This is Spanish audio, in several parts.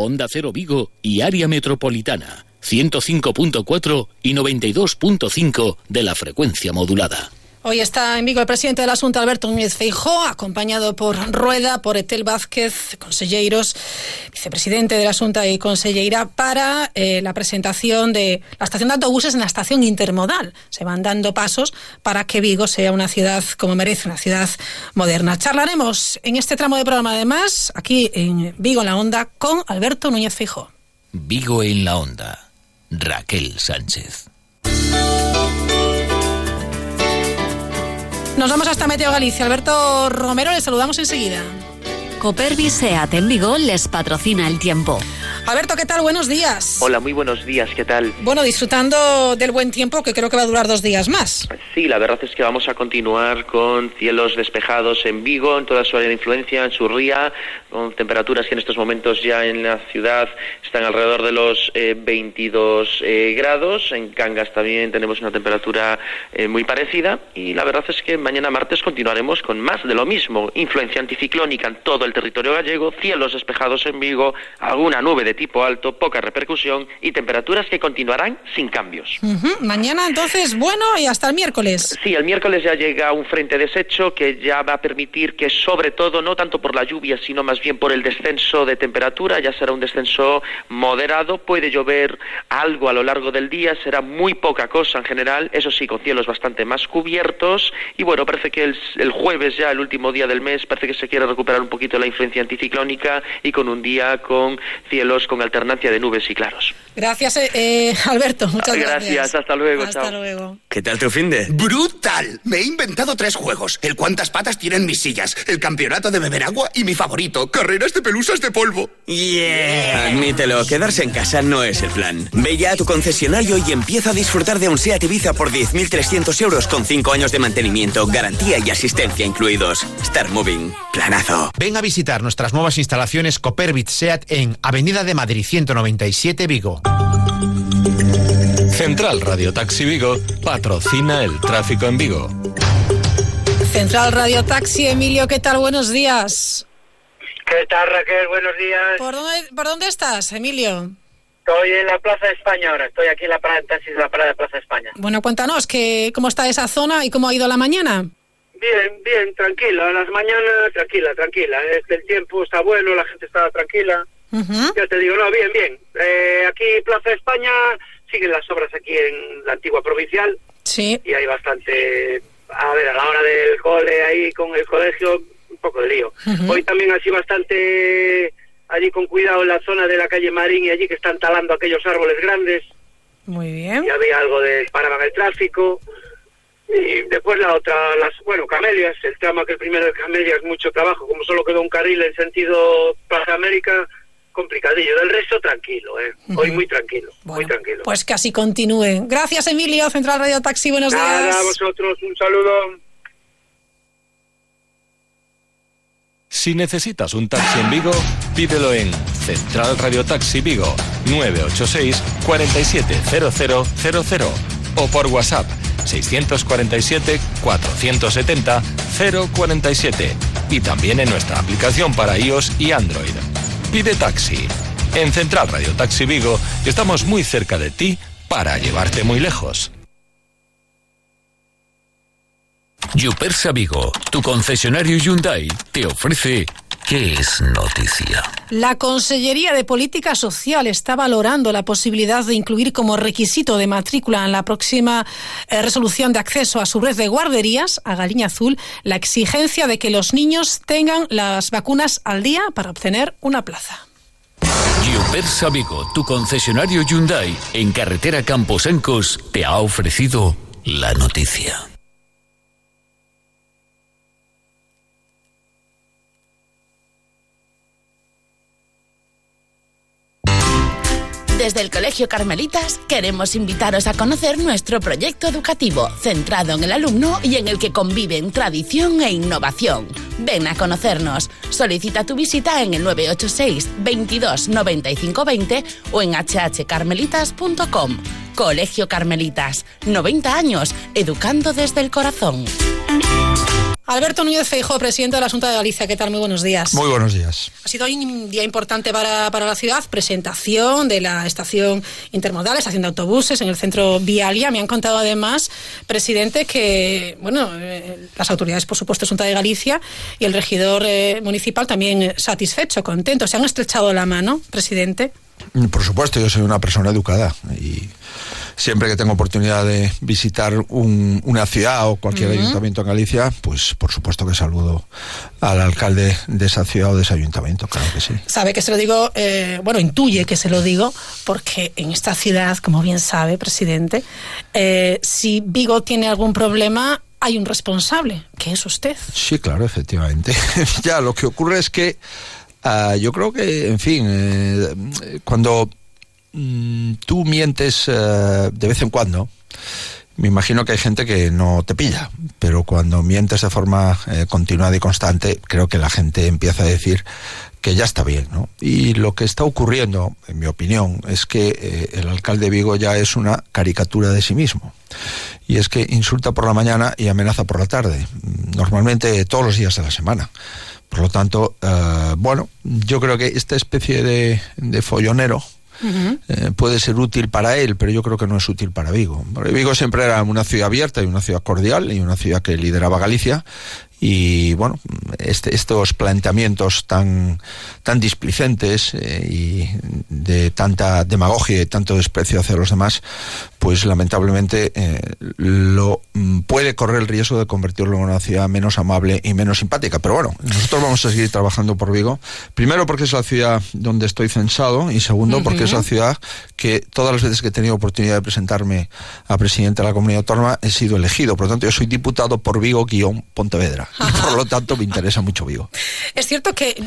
Onda Cero Vigo y área metropolitana, 105.4 y 92.5 de la frecuencia modulada. Hoy está en Vigo el presidente del asunto, Alberto Núñez Feijó, acompañado por Rueda, por Etel Vázquez, conselleiros, vicepresidente del asunto y consellera, para eh, la presentación de la estación de autobuses en la estación intermodal. Se van dando pasos para que Vigo sea una ciudad como merece, una ciudad moderna. Charlaremos en este tramo de programa, además, aquí en Vigo en la Onda, con Alberto Núñez Feijó. Vigo en la Onda. Raquel Sánchez. Nos vamos hasta Meteo Galicia. Alberto Romero, le saludamos enseguida. Copervi Seat Vigo les patrocina el tiempo. Alberto, ¿qué tal? Buenos días. Hola, muy buenos días, ¿qué tal? Bueno, disfrutando del buen tiempo que creo que va a durar dos días más. Sí, la verdad es que vamos a continuar con cielos despejados en Vigo, en toda su área de influencia, en Surría, con temperaturas que en estos momentos ya en la ciudad están alrededor de los 22 eh, grados. En Cangas también tenemos una temperatura eh, muy parecida y la verdad es que mañana martes continuaremos con más de lo mismo. Influencia anticiclónica en todo el territorio gallego, cielos despejados en Vigo, alguna nube de tipo alto, poca repercusión y temperaturas que continuarán sin cambios. Mañana entonces, bueno, y hasta el miércoles. Sí, el miércoles ya llega un frente deshecho que ya va a permitir que sobre todo, no tanto por la lluvia, sino más bien por el descenso de temperatura, ya será un descenso moderado, puede llover algo a lo largo del día, será muy poca cosa en general, eso sí, con cielos bastante más cubiertos y bueno, parece que el, jueves ya, el último día del mes, parece que se quiere recuperar un poquito la influencia anticiclónica y con un día con cielos con alternancia de nubes y claros. Gracias, eh, eh, Alberto. Muchas gracias. Gracias, hasta luego. Hasta luego. ¿Qué tal tu fin de? ¡Brutal! Me he inventado tres juegos. El cuántas patas tienen mis sillas, el campeonato de beber agua y mi favorito, carreras de pelusas de polvo. ¡Yeah! Admítelo, quedarse en casa no es el plan. Ve ya a tu concesionario y empieza a disfrutar de un SEAT Ibiza por 10.300 euros con 5 años de mantenimiento, garantía y asistencia incluidos. Start Moving. Planazo. Ven a visitar nuestras nuevas instalaciones Coperbit SEAT en Avenida de Madrid 197 Vigo. Central Radio Taxi Vigo patrocina el tráfico en Vigo. Central Radio Taxi, Emilio, ¿qué tal? Buenos días. ¿Qué tal, Raquel? Buenos días. ¿Por dónde, por dónde estás, Emilio? Estoy en la Plaza de España ahora, estoy aquí en la parada de taxis de la parada de Plaza de España. Bueno, cuéntanos, que, ¿cómo está esa zona y cómo ha ido la mañana? Bien, bien, tranquila, las mañanas tranquila, tranquila. El tiempo está bueno, la gente está tranquila. Ya te digo, no, bien, bien. Eh, aquí Plaza España siguen las obras aquí en la antigua provincial. Sí. Y hay bastante, a ver, a la hora del cole ahí con el colegio, un poco de lío. Hoy también así bastante allí con cuidado en la zona de la calle Marín y allí que están talando aquellos árboles grandes. Muy bien. Y había algo de paraban el tráfico. Y después la otra, las, bueno, Camelias, el tramo que el primero de Camelias, mucho trabajo, como solo quedó un carril en sentido Plaza América, complicadillo. Del resto, tranquilo, ¿eh? Hoy muy tranquilo, muy tranquilo. Pues que así continúe. Gracias, Emilio, Central Radio Taxi, buenos Nada, días. a vosotros, un saludo. Si necesitas un taxi en Vigo, pídelo en Central Radio Taxi Vigo 986 470000 o por WhatsApp 647 470 047 y también en nuestra aplicación para iOS y Android. Pide taxi. En Central Radio Taxi Vigo estamos muy cerca de ti para llevarte muy lejos. Yupersa Vigo, tu concesionario Hyundai, te ofrece ¿Qué es noticia? La Consellería de Política Social está valorando la posibilidad de incluir como requisito de matrícula en la próxima eh, resolución de acceso a su red de guarderías, a Galiña Azul, la exigencia de que los niños tengan las vacunas al día para obtener una plaza. Yupersa Vigo, tu concesionario Hyundai, en carretera Camposencos, te ha ofrecido la noticia. Desde el Colegio Carmelitas queremos invitaros a conocer nuestro proyecto educativo centrado en el alumno y en el que conviven tradición e innovación. Ven a conocernos. Solicita tu visita en el 986 22 95 20 o en hhcarmelitas.com. Colegio Carmelitas, 90 años, educando desde el corazón. Alberto Núñez Feijóo, presidente de la Junta de Galicia, ¿qué tal? Muy buenos días. Muy buenos días. Ha sido hoy un día importante para, para la ciudad, presentación de la estación intermodal, estación de autobuses en el centro Vialia. Me han contado además, presidente, que bueno, eh, las autoridades, por supuesto, Junta de Galicia y el regidor eh, municipal también satisfecho, contento. ¿Se han estrechado la mano, presidente? Por supuesto, yo soy una persona educada y siempre que tengo oportunidad de visitar un, una ciudad o cualquier ayuntamiento en Galicia, pues por supuesto que saludo al alcalde de esa ciudad o de ese ayuntamiento, claro que sí. Sabe que se lo digo, eh, bueno, intuye que se lo digo, porque en esta ciudad, como bien sabe, presidente, eh, si Vigo tiene algún problema, hay un responsable, que es usted. Sí, claro, efectivamente. ya, lo que ocurre es que uh, yo creo que, en fin, eh, cuando Mm, tú mientes uh, de vez en cuando, me imagino que hay gente que no te pilla, pero cuando mientes de forma eh, continuada y constante, creo que la gente empieza a decir que ya está bien, ¿no? Y lo que está ocurriendo, en mi opinión, es que eh, el alcalde Vigo ya es una caricatura de sí mismo. Y es que insulta por la mañana y amenaza por la tarde, normalmente todos los días de la semana. Por lo tanto, bueno, yo creo que esta especie de, de follonero, Eh, puede ser útil para él, pero yo creo que no es útil para Vigo. Vigo siempre era una ciudad abierta y una ciudad cordial y una ciudad que lideraba Galicia y bueno, este, estos planteamientos tan, tan displicentes eh, y de tanta demagogia y tanto desprecio hacia los demás, pues lamentablemente eh, lo mm, puede correr el riesgo de convertirlo en una ciudad menos amable y menos simpática. Pero bueno, nosotros vamos a seguir trabajando por Vigo. Primero porque es la ciudad donde estoy censado y segundo uh -huh. porque es la ciudad que todas las veces que he tenido oportunidad de presentarme a presidente de la comunidad autónoma he sido elegido. Por lo tanto, yo soy diputado por Ajá. Por lo tanto, me interesa mucho Vigo. Es cierto que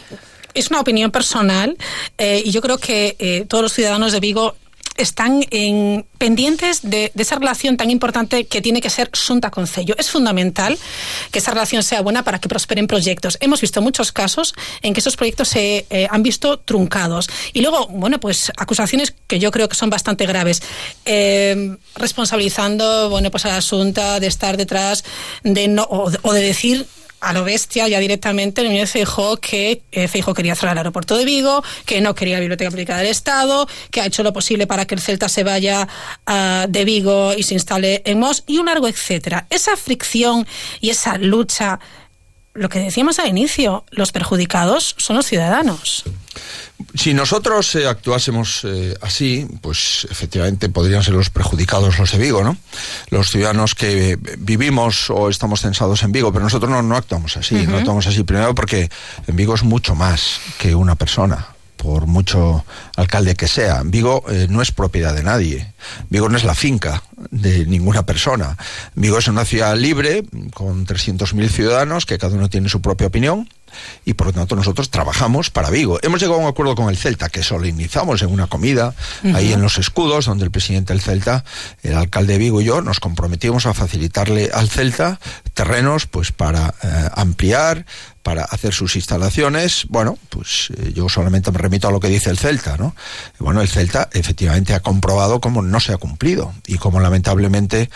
es una opinión personal eh, y yo creo que eh, todos los ciudadanos de Vigo están en, pendientes de, de, esa relación tan importante que tiene que ser Junta Concello. Es fundamental que esa relación sea buena para que prosperen proyectos. Hemos visto muchos casos en que esos proyectos se eh, han visto truncados. Y luego, bueno, pues acusaciones que yo creo que son bastante graves. Eh, responsabilizando, bueno, pues a la Junta de estar detrás de no, o, o de decir a lo bestia ya directamente el ministro Feijó que eh, Feijó quería cerrar el aeropuerto de Vigo, que no quería la biblioteca pública del Estado, que ha hecho lo posible para que el Celta se vaya uh, de Vigo y se instale en Mos y un largo etcétera. Esa fricción y esa lucha, lo que decíamos al inicio, los perjudicados son los ciudadanos. Si nosotros eh, actuásemos eh, así, pues efectivamente podrían ser los perjudicados los de Vigo, ¿no? Los ciudadanos que vivimos o estamos censados en Vigo, pero nosotros no, no actuamos así, uh -huh. no actuamos así. Primero porque en Vigo es mucho más que una persona por mucho alcalde que sea. Vigo eh, no es propiedad de nadie. Vigo no es la finca de ninguna persona. Vigo es una ciudad libre con 300.000 ciudadanos que cada uno tiene su propia opinión y por lo tanto nosotros trabajamos para Vigo. Hemos llegado a un acuerdo con el Celta que solemnizamos en una comida uh -huh. ahí en los escudos donde el presidente del Celta, el alcalde de Vigo y yo nos comprometimos a facilitarle al Celta terrenos pues para eh, ampliar para hacer sus instalaciones, bueno, pues eh, yo solamente me remito a lo que dice el Celta, ¿no? Bueno, el Celta efectivamente ha comprobado cómo no se ha cumplido y cómo lamentablemente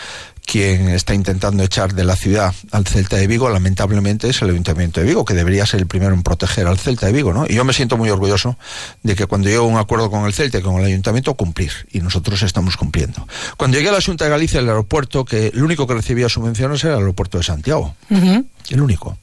quien está intentando echar de la ciudad al Celta de Vigo, lamentablemente es el Ayuntamiento de Vigo, que debería ser el primero en proteger al Celta de Vigo, ¿no? Y yo me siento muy orgulloso de que cuando llego a un acuerdo con el Celta y con el Ayuntamiento, cumplir. Y nosotros estamos cumpliendo. Cuando llegué a la Junta de Galicia, el aeropuerto, que el único que recibía subvenciones era el aeropuerto de Santiago. Uh -huh. El único.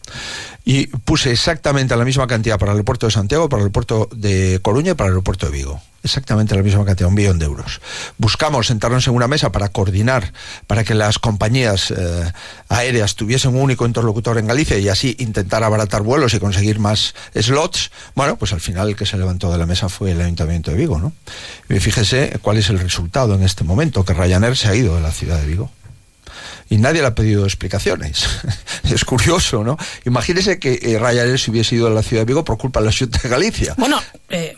Y puse exactamente la misma cantidad para el aeropuerto de Santiago, para el aeropuerto de Coruña y para el aeropuerto de Vigo exactamente la misma cantidad, un billón de euros. Buscamos sentarnos en una mesa para coordinar, para que las compañías eh, aéreas tuviesen un único interlocutor en Galicia y así intentar abaratar vuelos y conseguir más slots. Bueno, pues al final el que se levantó de la mesa fue el Ayuntamiento de Vigo, ¿no? Y fíjese cuál es el resultado en este momento, que Ryanair se ha ido de la ciudad de Vigo y nadie le ha pedido explicaciones. es curioso, ¿no? Imagínese que eh, Ryanair se hubiese ido a la ciudad de Vigo por culpa de la ciudad de Galicia. Bueno, eh,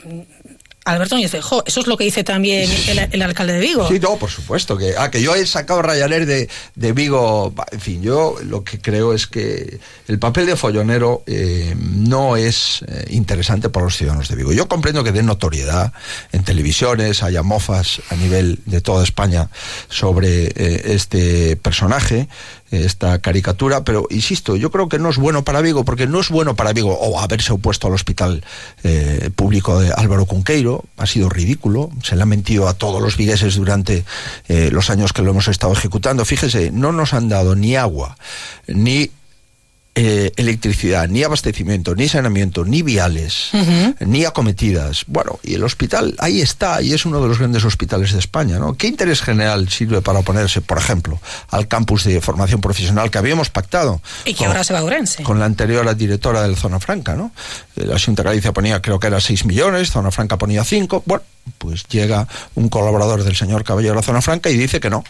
Alberto Núñez Feijóo. Eso es lo que dice también el, alcalde de Vigo. Sí, no, por supuesto. Que, ah, que yo he sacado Ryanair de, de Vigo. En fin, yo lo que creo es que el papel de follonero eh, no es eh, interesante para los ciudadanos de Vigo. Yo comprendo que den notoriedad en televisiones, haya mofas a nivel de toda España sobre eh, este personaje esta caricatura, pero insisto, yo creo que no es bueno para Vigo, porque no es bueno para Vigo o haberse opuesto al hospital eh, público de Álvaro Cunqueiro, ha sido ridículo, se le ha mentido a todos los vigueses durante eh, los años que lo hemos estado ejecutando. Fíjese, no nos han dado ni agua, ni eh, electricidad, ni abastecimiento, ni saneamiento, ni viales, ni acometidas. Bueno, y el hospital ahí está, y es uno de los grandes hospitales de España, ¿no? ¿Qué interés general sirve para oponerse, por ejemplo, al campus de formación profesional que habíamos pactado? Y que ahora se va a Urense. Con la anterior directora del Zona Franca, ¿no? Eh, la Junta Galicia ponía, creo que era 6 millones, Zona Franca ponía 5. Bueno, pues llega un colaborador del señor Caballero de la Zona Franca y dice que no,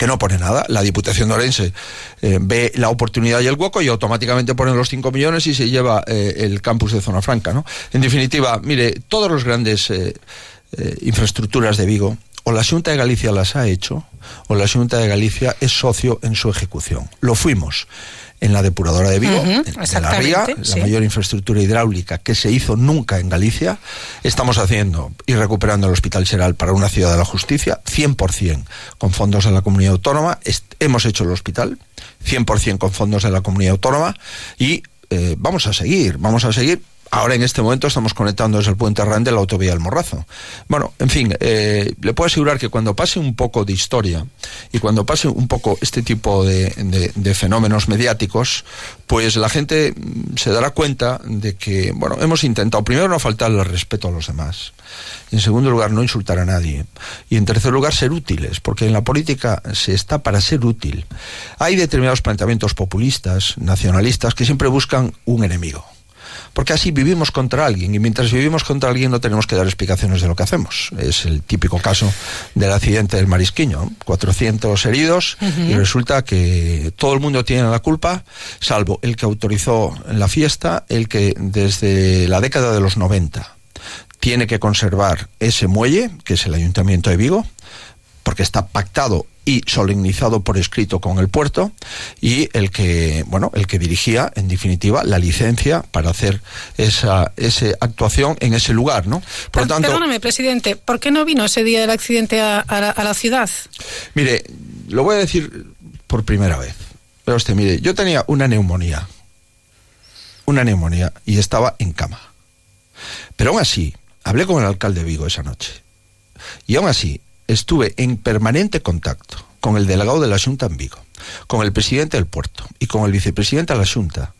que no pone nada. La Diputación de Orense eh, ve la oportunidad y el hueco y automáticamente pone los 5 millones y se lleva eh, el campus de Zona Franca. ¿no? En definitiva, mire, todas las grandes eh, infraestructuras de Vigo, o la Junta de Galicia las ha hecho, o la Junta de Galicia es socio en su ejecución. Lo fuimos en la depuradora de Vigo, en, la Ría, la mayor infraestructura hidráulica que se hizo nunca en Galicia. Estamos haciendo y recuperando el Hospital Geral para una ciudad de la justicia, 100% con fondos de la comunidad autónoma. hemos hecho el hospital, 100% con fondos de la comunidad autónoma y eh, vamos a seguir, vamos a seguir Ahora en este momento estamos conectando desde el puente Arran de la autovía del Morrazo. Bueno, en fin, eh, le puedo asegurar que cuando pase un poco de historia y cuando pase un poco este tipo de, fenómenos mediáticos, pues la gente mm, se dará cuenta de que, bueno, hemos intentado primero no faltarle el respeto a los demás. En segundo lugar, no insultar a nadie. Y en tercer lugar, ser útiles, porque en la política se está para ser útil. Hay determinados planteamientos populistas, nacionalistas, que siempre buscan un enemigo porque así vivimos contra alguien y mientras vivimos contra alguien no tenemos que dar explicaciones de lo que hacemos. Es el típico caso del accidente del Marisquiño, 400 heridos y resulta que todo el mundo tiene la culpa, salvo el que autorizó la fiesta, el que desde la década de los 90 tiene que conservar ese muelle, que es el Ayuntamiento de Vigo, porque está pactado y solemnizado por escrito con el puerto y el que bueno el que dirigía en definitiva la licencia para hacer esa, esa actuación en ese lugar no por tanto perdóname presidente ¿por qué no vino ese día del accidente a, la ciudad? mire lo voy a decir por primera vez. Pero usted mire yo tenía una neumonía una neumonía y estaba en cama. Pero aún así hablé con el alcalde de Vigo esa noche. Y aún así estuve en permanente contacto con el delegado de la Junta en Vigo, con el presidente del puerto y con el vicepresidente de la Junta,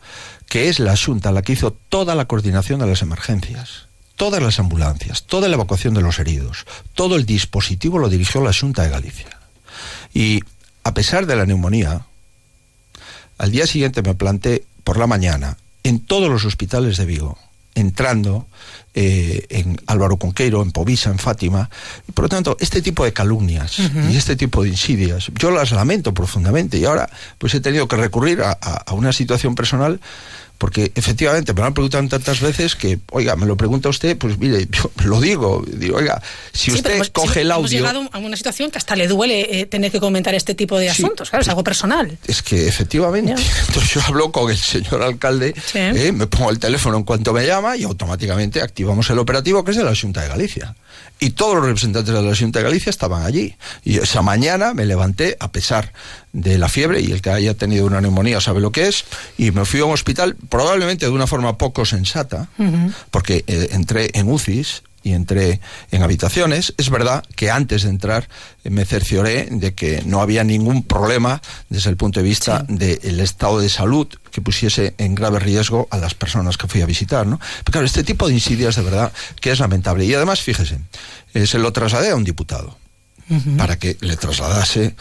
que es la Junta la que hizo toda la coordinación de las emergencias, todas las ambulancias, toda la evacuación de los heridos, todo el dispositivo lo dirigió la Junta de Galicia. Y a pesar de la neumonía, al día siguiente me planté por la mañana en todos los hospitales de Vigo, entrando eh, en Álvaro Conqueiro, en Povisa, en Fátima. Por lo tanto, este tipo de calumnias y este tipo de insidias, yo las lamento profundamente y ahora pues he tenido que recurrir a una situación personal porque efectivamente me lo han preguntado tantas veces que, oiga, me lo pregunta usted, pues mire, yo lo digo, digo, oiga, si usted coge el audio... Hemos llegado a una situación que hasta le duele eh, tener que comentar este tipo de asuntos, claro, es algo personal. Es que efectivamente, entonces yo hablo con el señor alcalde, eh, me pongo el teléfono en cuanto me llama y automáticamente activamos el operativo que es de la Junta de Galicia y todos los representantes de la Junta de Galicia estaban allí. Y esa mañana me levanté, a pesar de la fiebre, y el que haya tenido una neumonía sabe lo que es, y me fui a un hospital probablemente de una forma poco sensata, porque eh, entré en UCIs y entré en habitaciones. Es verdad que antes de entrar eh, me cercioré de que no había ningún problema desde el punto de vista del estado de salud que pusiese en grave riesgo a las personas que fui a visitar, ¿no? Pero claro, este tipo de insidias de verdad que es lamentable. Y además, fíjese, eh, se lo trasladé a un diputado para que le trasladase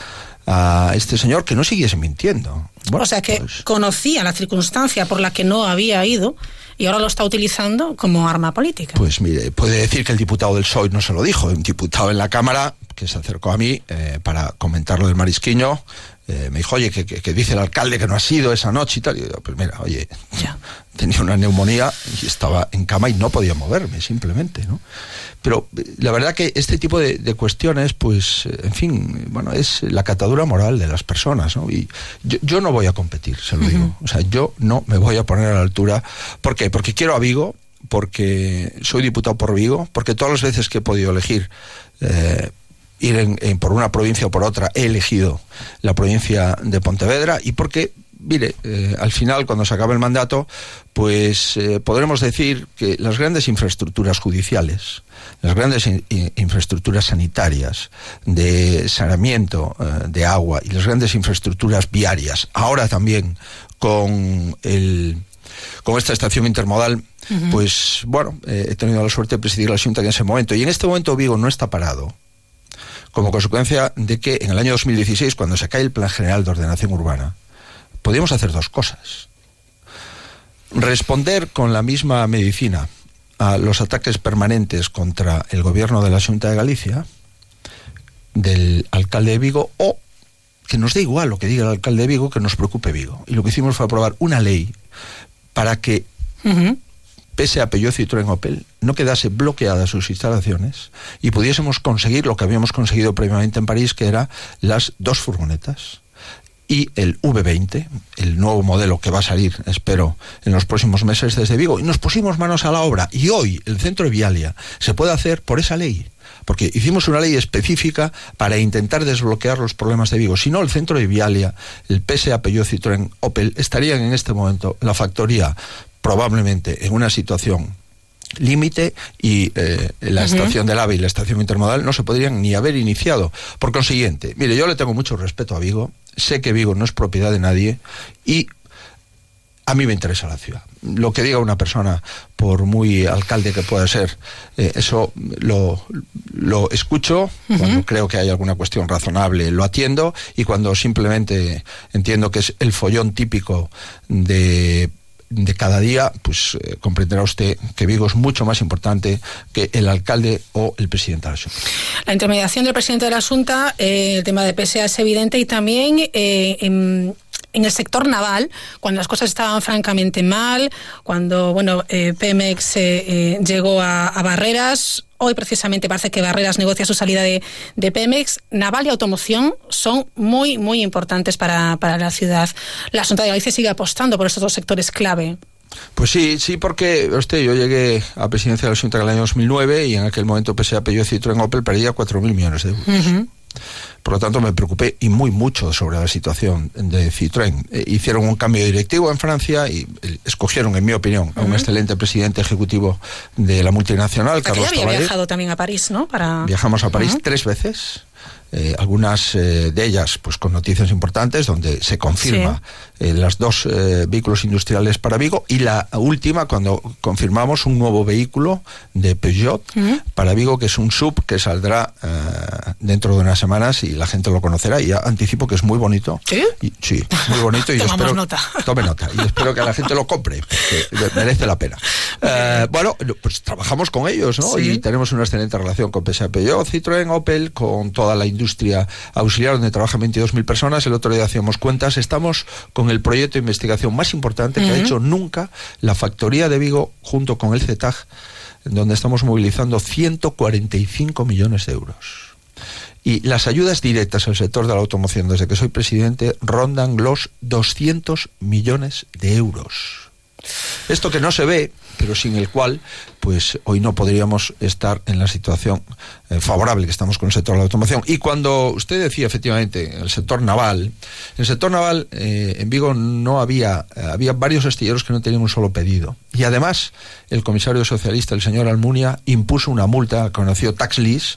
a este señor que no siguiese mintiendo. o sea que pues conocía la circunstancia por la que no había ido y ahora lo está utilizando como arma política. Pues mire, puede decir que el diputado del PSOE no se lo dijo, un diputado en la Cámara que se acercó a mí eh, para comentar lo del marisquiño, eh, me dijo, oye, que, dice el alcalde que no ha sido esa noche y tal. Y yo, pues mira, oye, tenía una neumonía y estaba en cama y no podía moverme, simplemente, ¿no? Pero eh, la verdad que este tipo de, cuestiones, pues, eh, en fin, bueno, es la catadura moral de las personas, ¿no? Y yo, no voy a competir, se lo digo. O sea, yo no me voy a poner a la altura. ¿Por qué? Porque quiero a Vigo, porque soy diputado por Vigo, porque todas las veces que he podido elegir eh, ir en, por una provincia o por otra, he elegido la provincia de Pontevedra y porque, mire, eh, al final, cuando se acabe el mandato, pues eh, podremos decir que las grandes infraestructuras judiciales, las grandes infraestructuras sanitarias, de saneamiento de agua y las grandes infraestructuras viarias, ahora también con el con esta estación intermodal, pues bueno, eh, he tenido la suerte de presidir la Junta en ese momento. Y en este momento Vigo no está parado, como consecuencia de que en el año 2016, cuando se cae el Plan General de Ordenación Urbana, podíamos hacer dos cosas. Responder con la misma medicina a los ataques permanentes contra el gobierno de la Junta de Galicia, del alcalde de Vigo, o que nos dé igual lo que diga el alcalde de Vigo, que nos preocupe Vigo. Y lo que hicimos fue aprobar una ley para que, pese a Peugeot, Citroën, Opel, no quedase bloqueadas sus instalaciones y pudiésemos conseguir lo que habíamos conseguido previamente en París, que era las dos furgonetas y el V20, el nuevo modelo que va a salir, espero, en los próximos meses desde Vigo. Y nos pusimos manos a la obra. Y hoy el centro de Vialia se puede hacer por esa ley. Porque hicimos una ley específica para intentar desbloquear los problemas de Vigo. Si no, el centro de Vialia, el PSA, Peugeot, Citroën, Opel, estarían en este momento la factoría probablemente en una situación límite y eh, la estación del AVE y la estación intermodal no se podrían ni haber iniciado. Por consiguiente, mire, yo le tengo mucho respeto a Vigo, sé que Vigo no es propiedad de nadie y a mí me interesa la ciudad. Lo que diga una persona, por muy alcalde que pueda ser, eh, eso lo, lo escucho, cuando creo que hay alguna cuestión razonable lo atiendo y cuando simplemente entiendo que es el follón típico de de cada día, pues eh, comprenderá usted que Vigo es mucho más importante que el alcalde o el presidente de la Junta. La intermediación del presidente de la Junta, eh, el tema de PSA es evidente y también en en el sector naval, cuando las cosas estaban francamente mal, cuando bueno eh, Pemex eh, eh, llegó a, Barreras, hoy precisamente parece que Barreras negocia su salida de, Pemex, naval y automoción son muy, muy importantes para, para la ciudad. La Junta de Galicia sigue apostando por estos dos sectores clave. Pues sí, sí, porque usted, yo llegué a presidencia de la Junta en el año 2009 y en aquel momento PSA, Peugeot, Citroën, Opel perdía 4.000 millones de euros. Por lo tanto, me preocupé y muy mucho sobre la situación de Citroën. Eh, hicieron un cambio directivo en Francia y eh, escogieron, en mi opinión, a un excelente presidente ejecutivo de la multinacional, Carlos había viajado también a París, ¿no? Para... Viajamos a París tres veces. Eh, algunas de ellas pues con noticias importantes donde se confirma eh, las dos eh, vehículos industriales para Vigo y la última cuando confirmamos un nuevo vehículo de Peugeot para Vigo que es un sub que saldrá eh, dentro de unas semanas y la gente lo conocerá y ya anticipo que es muy bonito. ¿Sí? sí, muy bonito y espero nota. tome nota y espero que la gente lo compre porque merece la pena. bueno, pues trabajamos con ellos, ¿no? Y tenemos una excelente relación con PSA Peugeot, Citroën, Opel, con toda la industria auxiliar donde trabajan 22.000 personas. El otro día hacíamos cuentas, estamos con el proyecto de investigación más importante que ha hecho nunca la Factoría de Vigo junto con el CETAG, donde estamos movilizando 145 millones de euros. Y las ayudas directas al sector de la automoción desde que soy presidente rondan los 200 millones de euros. Esto que no se ve, pero sin el cual, pues hoy no podríamos estar en la situación eh, favorable que estamos con el sector de la automoción. Y cuando usted decía efectivamente el sector naval, en el sector naval eh, en Vigo no había, eh, había varios astilleros que no tenían un solo pedido. Y además, el comisario socialista, el señor Almunia, impuso una multa, conocido tax lease,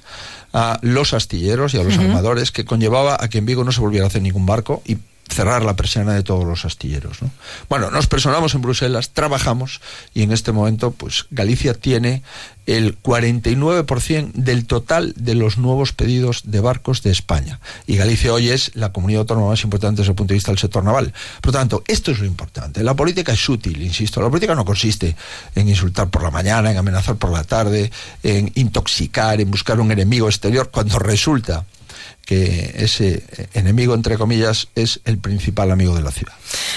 a los astilleros y a los armadores que conllevaba a que en Vigo no se volviera a hacer ningún barco y cerrar la persiana de todos los astilleros. ¿no? Bueno, nos personamos en Bruselas, trabajamos y en este momento pues Galicia tiene el 49% del total de los nuevos pedidos de barcos de España. Y Galicia hoy es la comunidad autónoma más importante desde el punto de vista del sector naval. Por lo tanto, esto es lo importante. La política es útil, insisto. La política no consiste en insultar por la mañana, en amenazar por la tarde, en intoxicar, en buscar un enemigo exterior, cuando resulta que ese enemigo, entre comillas, es el principal amigo de la ciudad.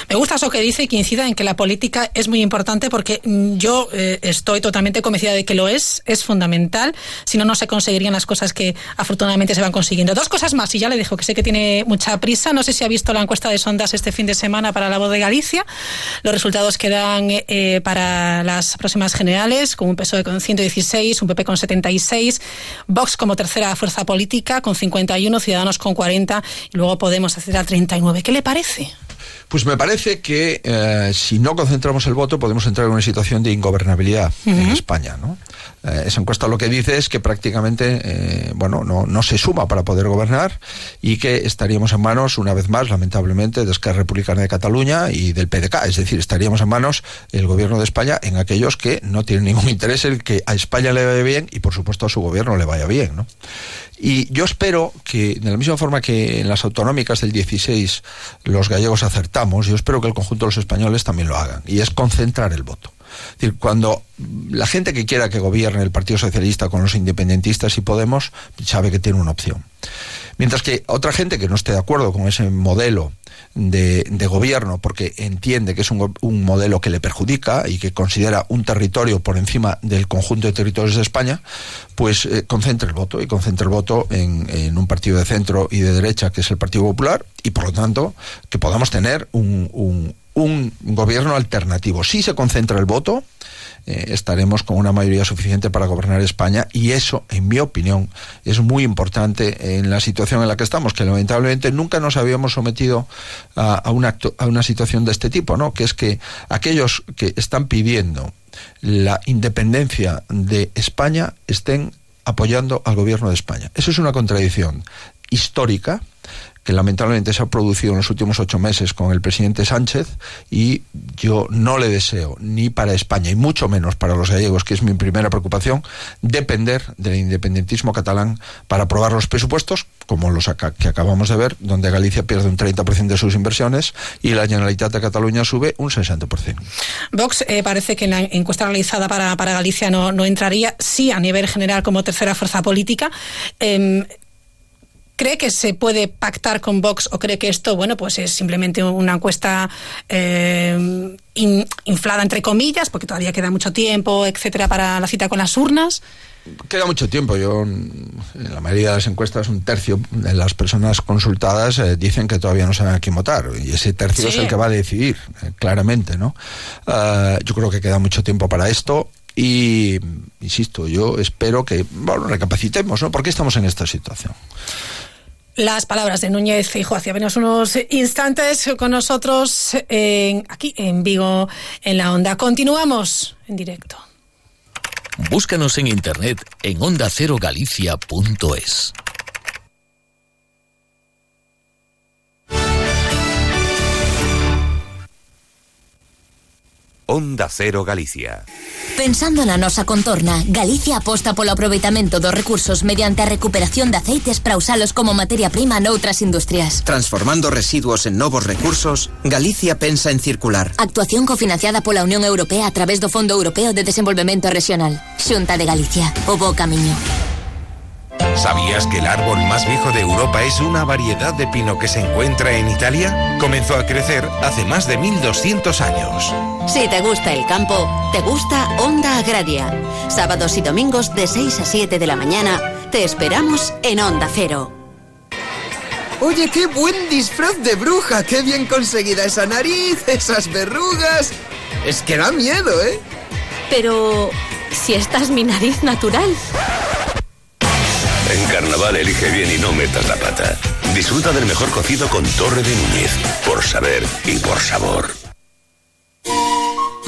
Me gusta eso que dice y que incida en que la política es muy importante porque mm, yo eh, estoy totalmente convencida de que lo es, es fundamental, si no, no se conseguirían las cosas que afortunadamente se van consiguiendo. Dos cosas más, y ya le dejo que sé que tiene mucha prisa, no sé si ha visto la encuesta de sondas este fin de semana para la voz de Galicia, los resultados que dan eh, para las próximas generales, con un PSOE con 116, un PP con 76, Vox como tercera fuerza política con 51, Ciudadanos con 40 y luego Podemos hacer a 39. ¿Qué le parece? Pues me parece que eh, si no concentramos el voto podemos entrar en una situación de ingobernabilidad en España. ¿no? Eh, esa encuesta lo que dice es que prácticamente eh, bueno, no, no, se suma para poder gobernar y que estaríamos en manos, una vez más, lamentablemente, de Esquerra Republicana de Cataluña y del PDK. Es decir, estaríamos en manos el gobierno de España en aquellos que no tienen ningún interés en que a España le vaya bien y, por supuesto, a su gobierno le vaya bien. ¿no? Y yo espero que, de la misma forma que en las autonómicas del 16 los gallegos acertamos, yo espero que el conjunto de los españoles también lo hagan. Y es concentrar el voto. Es decir, cuando la gente que quiera que gobierne el Partido Socialista con los independentistas y Podemos sabe que tiene una opción. Mientras que otra gente que no esté de acuerdo con ese modelo de, gobierno porque entiende que es un, modelo que le perjudica y que considera un territorio por encima del conjunto de territorios de España, pues eh, concentre el voto y concentre el voto en, un partido de centro y de derecha que es el Partido Popular y por lo tanto que podamos tener un gobierno alternativo. Si se concentra el voto, eh, estaremos con una mayoría suficiente para gobernar España y eso, en mi opinión, es muy importante en la situación en la que estamos, que lamentablemente nunca nos habíamos sometido a, una, a una situación de este tipo, ¿no? Que es que aquellos que están pidiendo la independencia de España estén apoyando al gobierno de España. Eso es una contradicción histórica que lamentablemente se ha producido en los últimos ocho meses con el presidente Sánchez y yo no le deseo ni para España y mucho menos para los gallegos, que es mi primera preocupación, depender del independentismo catalán para aprobar los presupuestos, como los que acabamos de ver, donde Galicia pierde un 30% de sus inversiones y la Generalitat de Cataluña sube un 60%. Vox eh, parece que en la encuesta realizada para, para Galicia no, no entraría, sí a nivel general como tercera fuerza política. Eh, ¿Cree que se puede pactar con Vox o cree que esto, bueno, pues es simplemente una encuesta eh, inflada entre comillas, porque todavía queda mucho tiempo, etcétera, para la cita con las urnas? Queda mucho tiempo. Yo, en la mayoría de las encuestas, un tercio de las personas consultadas eh, dicen que todavía no saben a quién votar. Y ese tercio es el que va a decidir, eh, claramente, ¿no? yo creo que queda mucho tiempo para esto. Y, insisto, yo espero que, bueno, recapacitemos, ¿no? ¿Por qué estamos en esta situación? Las palabras de Núñez Fijo hace apenas unos instantes con nosotros aquí en Vigo, en la Onda. Continuamos en directo. Búscanos en internet en ondacerogalicia.es. Onda Cero Galicia. Pensando na nosa contorna, Galicia aposta polo aproveitamento dos recursos mediante a recuperación de aceites para usalos como materia prima noutras industrias. Transformando residuos en novos recursos, Galicia pensa en circular. Actuación cofinanciada pola Unión Europea a través do Fondo Europeo de Desenvolvemento Regional. Xunta de Galicia. O bo camiño. ¿Sabías que el árbol más viejo de Europa es una variedad de pino que se encuentra en Italia? Comenzó a crecer hace más de 1200 años. Si te gusta el campo, te gusta Onda Agraria. Sábados y domingos de 6 a 7 de la mañana, te esperamos en Onda Cero. Oye, qué buen disfraz de bruja, qué bien conseguida esa nariz, esas verrugas. Es que da miedo, ¿eh? Pero, si esta es mi nariz natural. En carnaval elige bien y no metas la pata. Disfruta del mejor cocido con Torre de Núñez, por saber y por sabor.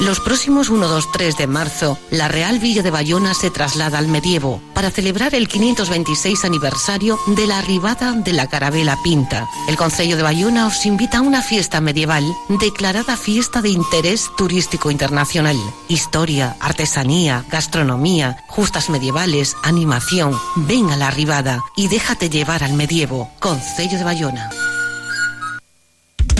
Los próximos 1, 2, 3 de marzo, la Real Villa de Bayona se traslada al medievo para celebrar el 526 aniversario de la arribada de la Carabela Pinta. El Concello de Bayona os invita a una fiesta medieval declarada fiesta de interés turístico internacional. Historia, artesanía, gastronomía, justas medievales, animación. Ven a la arribada y déjate llevar al medievo. Concello de Bayona.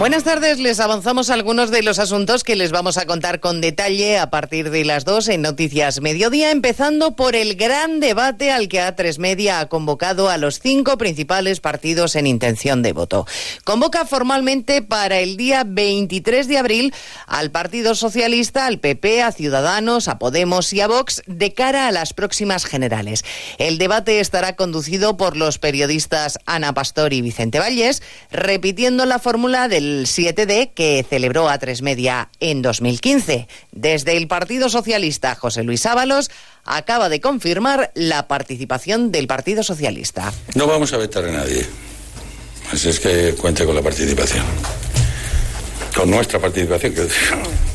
Buenas tardes, les avanzamos algunos de los asuntos que les vamos a contar con detalle a partir de las dos en Noticias Mediodía, empezando por el gran debate al que A3 Media ha convocado a los cinco principales partidos en intención de voto. Convoca formalmente para el día 23 de abril al Partido Socialista, al PP, a Ciudadanos, a Podemos y a Vox de cara a las próximas generales. El debate estará conducido por los periodistas Ana Pastor y Vicente Valles, repitiendo la fórmula del 7D que celebró a tres media en 2015. Desde el Partido Socialista, José Luis Ábalos acaba de confirmar la participación del Partido Socialista. No vamos a vetar a nadie. Así es que cuente con la participación. Con nuestra participación, decir.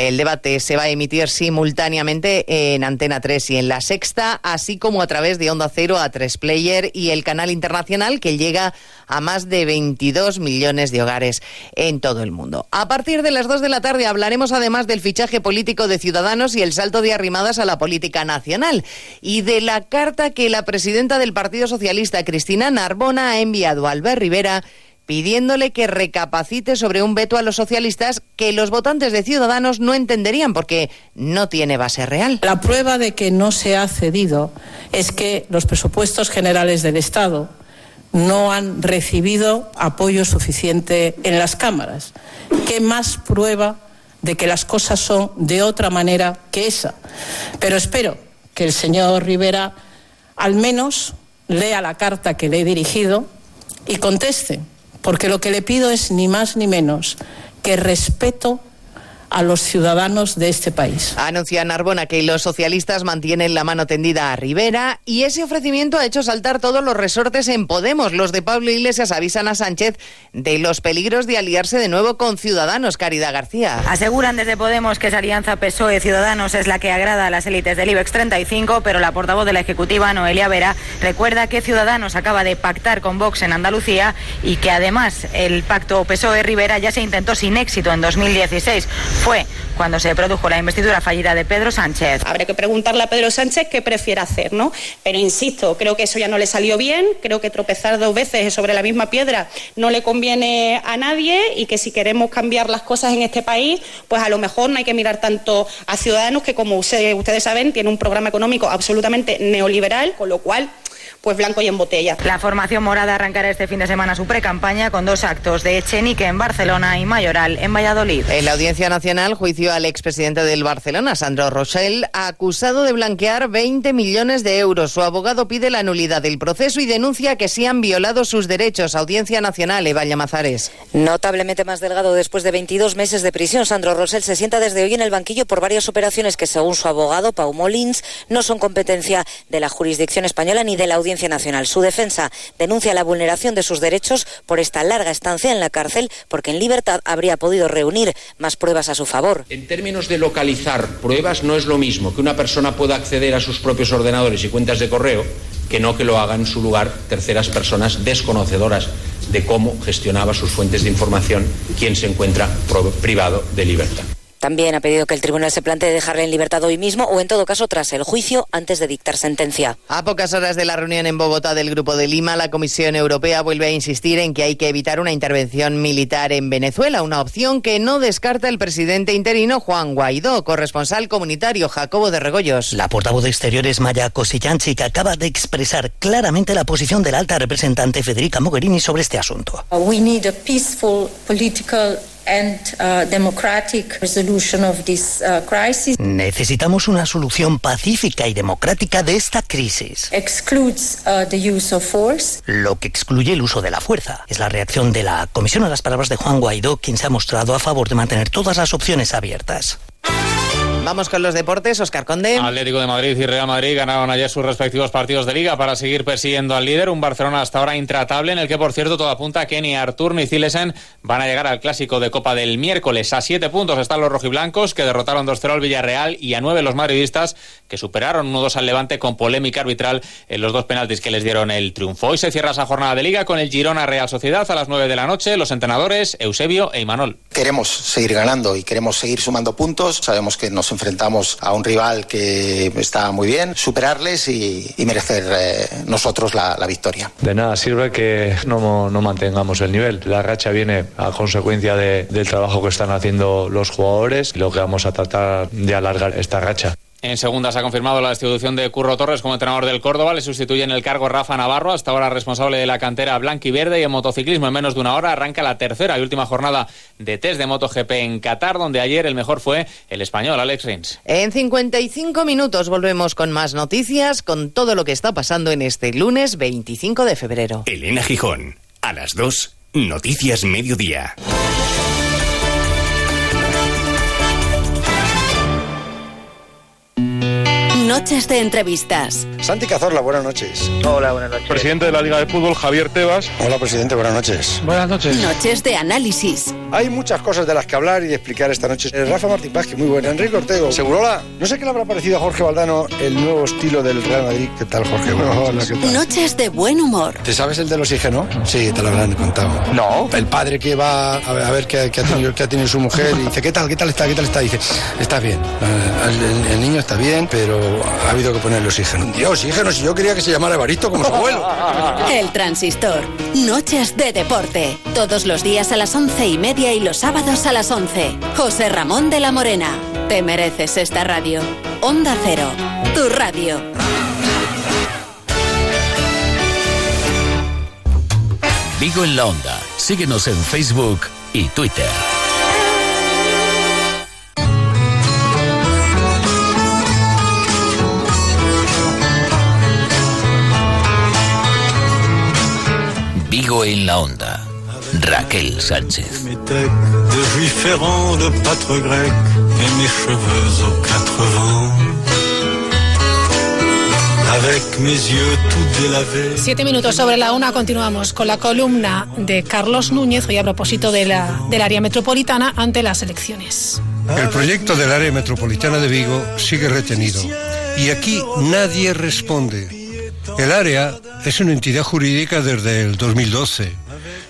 El debate se va a emitir simultáneamente en Antena 3 y en La Sexta, así como a través de Onda Cero a 3 Player y el canal internacional que llega a más de 22 millones de hogares en todo el mundo. A partir de las 2 de la tarde hablaremos además del fichaje político de Ciudadanos y el salto de arrimadas a la política nacional y de la carta que la presidenta del Partido Socialista, Cristina Narbona, ha enviado a Albert Rivera pidiéndole que recapacite sobre un veto a los socialistas que los votantes de Ciudadanos no entenderían porque no tiene base real. La prueba de que no se ha cedido es que los presupuestos generales del Estado no han recibido apoyo suficiente en las cámaras. ¿Qué más prueba de que las cosas son de otra manera que esa? Pero espero que el señor Rivera al menos lea la carta que le he dirigido y conteste porque lo que le pido es ni más ni menos que respeto a los ciudadanos de este país. Anuncia Narbona que los socialistas mantienen la mano tendida a Rivera y ese ofrecimiento ha hecho saltar todos los resortes en Podemos. Los de Pablo Iglesias avisan a Sánchez de los peligros de aliarse de nuevo con Ciudadanos. Caridad García. Aseguran desde Podemos que esa alianza PSOE-Ciudadanos es la que agrada a las élites del IBEX 35, pero la portavoz de la Ejecutiva, Noelia Vera, recuerda que Ciudadanos acaba de pactar con Vox en Andalucía y que además el pacto PSOE-Rivera ya se intentó sin éxito en 2016 fue cuando se produjo la investidura fallida de Pedro Sánchez. Habrá que preguntarle a Pedro Sánchez qué prefiere hacer, ¿no? Pero insisto, creo que eso ya no le salió bien, creo que tropezar dos veces sobre la misma piedra no le conviene a nadie y que si queremos cambiar las cosas en este país, pues a lo mejor no hay que mirar tanto a Ciudadanos que como ustedes saben tiene un programa económico absolutamente neoliberal, con lo cual pues blanco y en botella. La formación morada arrancará este fin de semana su precampaña con dos actos de Echenique en Barcelona y Mayoral en Valladolid. En la Audiencia Nacional juicio al expresidente del Barcelona, Sandro Rochel, acusado de blanquear 20 millones de euros. Su abogado pide la nulidad del proceso y denuncia que se han violado sus derechos. Audiencia Nacional, Eva Llamazares. Notablemente más delgado después de 22 meses de prisión, Sandro Rosell se sienta desde hoy en el banquillo por varias operaciones que, según su abogado, Pau Molins, no son competencia de la jurisdicción española ni de la Audiencia Su defensa denuncia la vulneración de sus derechos por esta larga estancia en la cárcel, porque en libertad habría podido reunir más pruebas a su favor. En términos de localizar pruebas, no es lo mismo que una persona pueda acceder a sus propios ordenadores y cuentas de correo que no que lo hagan en su lugar terceras personas desconocedoras de cómo gestionaba sus fuentes de información quien se encuentra privado de libertad. También ha pedido que el tribunal se plantee dejarle en libertad hoy mismo o, en todo caso, tras el juicio antes de dictar sentencia. A pocas horas de la reunión en Bogotá del Grupo de Lima, la Comisión Europea vuelve a insistir en que hay que evitar una intervención militar en Venezuela, una opción que no descarta el presidente interino Juan Guaidó, corresponsal comunitario Jacobo de Regoyos. La portavoz de Exteriores Maya Kosillanchik acaba de expresar claramente la posición de la alta representante Federica Mogherini sobre este asunto. We need a peaceful political Necesitamos una solución pacífica y democrática de esta crisis. Uh, Lo que excluye el uso de la fuerza. Es la reacción de la Comisión a las palabras de Juan Guaidó, quien se ha mostrado a favor de mantener todas las opciones abiertas. Vamos con los deportes, Oscar Conde. Atlético de Madrid y Real Madrid ganaron ayer sus respectivos partidos de liga para seguir persiguiendo al líder, un Barcelona hasta ahora intratable, en el que por cierto todo apunta a que ni Artur ni Zilesen van a llegar al clásico de Copa del miércoles. A siete puntos están los rojiblancos, que derrotaron 2-0 al Villarreal, y a nueve los madridistas, que superaron 1-2 al Levante con polémica arbitral en los dos penaltis que les dieron el triunfo. Hoy se cierra esa jornada de liga con el Girona Real Sociedad a las 9 de la noche. Los entrenadores Eusebio e Imanol. Queremos seguir ganando y queremos seguir sumando puntos. Sabemos que nos enfrentamos a un rival que está muy bien, superarles y, y merecer eh, nosotros la, victoria. De nada sirve que no, no, mantengamos el nivel. La racha viene a consecuencia de, del trabajo que están haciendo los jugadores y lo que vamos a tratar de alargar esta racha. En segunda se ha confirmado la destitución de Curro Torres como entrenador del Córdoba. Le sustituye en el cargo Rafa Navarro, hasta ahora responsable de la cantera blanca y verde. Y en motociclismo, en menos de una hora, arranca la tercera y última jornada de test de MotoGP en Qatar, donde ayer el mejor fue el español Alex Rins. En 55 minutos volvemos con más noticias, con todo lo que está pasando en este lunes 25 de febrero. Elena Gijón, a las 2, Noticias Mediodía. Noches de entrevistas. Santi Cazorla, buenas noches. Hola, buenas noches. Presidente de la Liga de Fútbol, Javier Tebas. Hola, presidente, buenas noches. Buenas noches. Noches de análisis. Hay muchas cosas de las que hablar y de explicar esta noche. Eh, Rafa Martín Paz, que muy buena. Enrique Ortego. Segurola. No sé qué le habrá parecido a Jorge Valdano el nuevo estilo del Real Madrid. ¿Qué tal, Jorge? Hola, ¿qué tal? Noches de buen humor. ¿Te sabes el del oxígeno? Sí, te lo habrán contado. No. El padre que va a ver, a ver qué, qué, ha tenido, qué ha tenido su mujer y dice, ¿qué tal? ¿Qué tal está? ¿Qué tal está? Y dice, está bien. El, el, el niño está bien, pero ha habido que ponerle oxígeno. Dios, oxígeno, si yo quería que se llamara Evaristo como su abuelo. El transistor. Noches de deporte. Todos los días a las once y media y los sábados a las once. José Ramón de la Morena. Te mereces esta radio. Onda Cero. Tu radio. Vigo en la Onda. Síguenos en Facebook y Twitter. En la Onda. Raquel Sánchez. Siete minutos sobre la una continuamos con la columna de Carlos Núñez, hoy a propósito de la, del área metropolitana ante las elecciones. El proyecto del área metropolitana de Vigo sigue retenido y aquí nadie responde. El área es una entidad jurídica desde el 2012.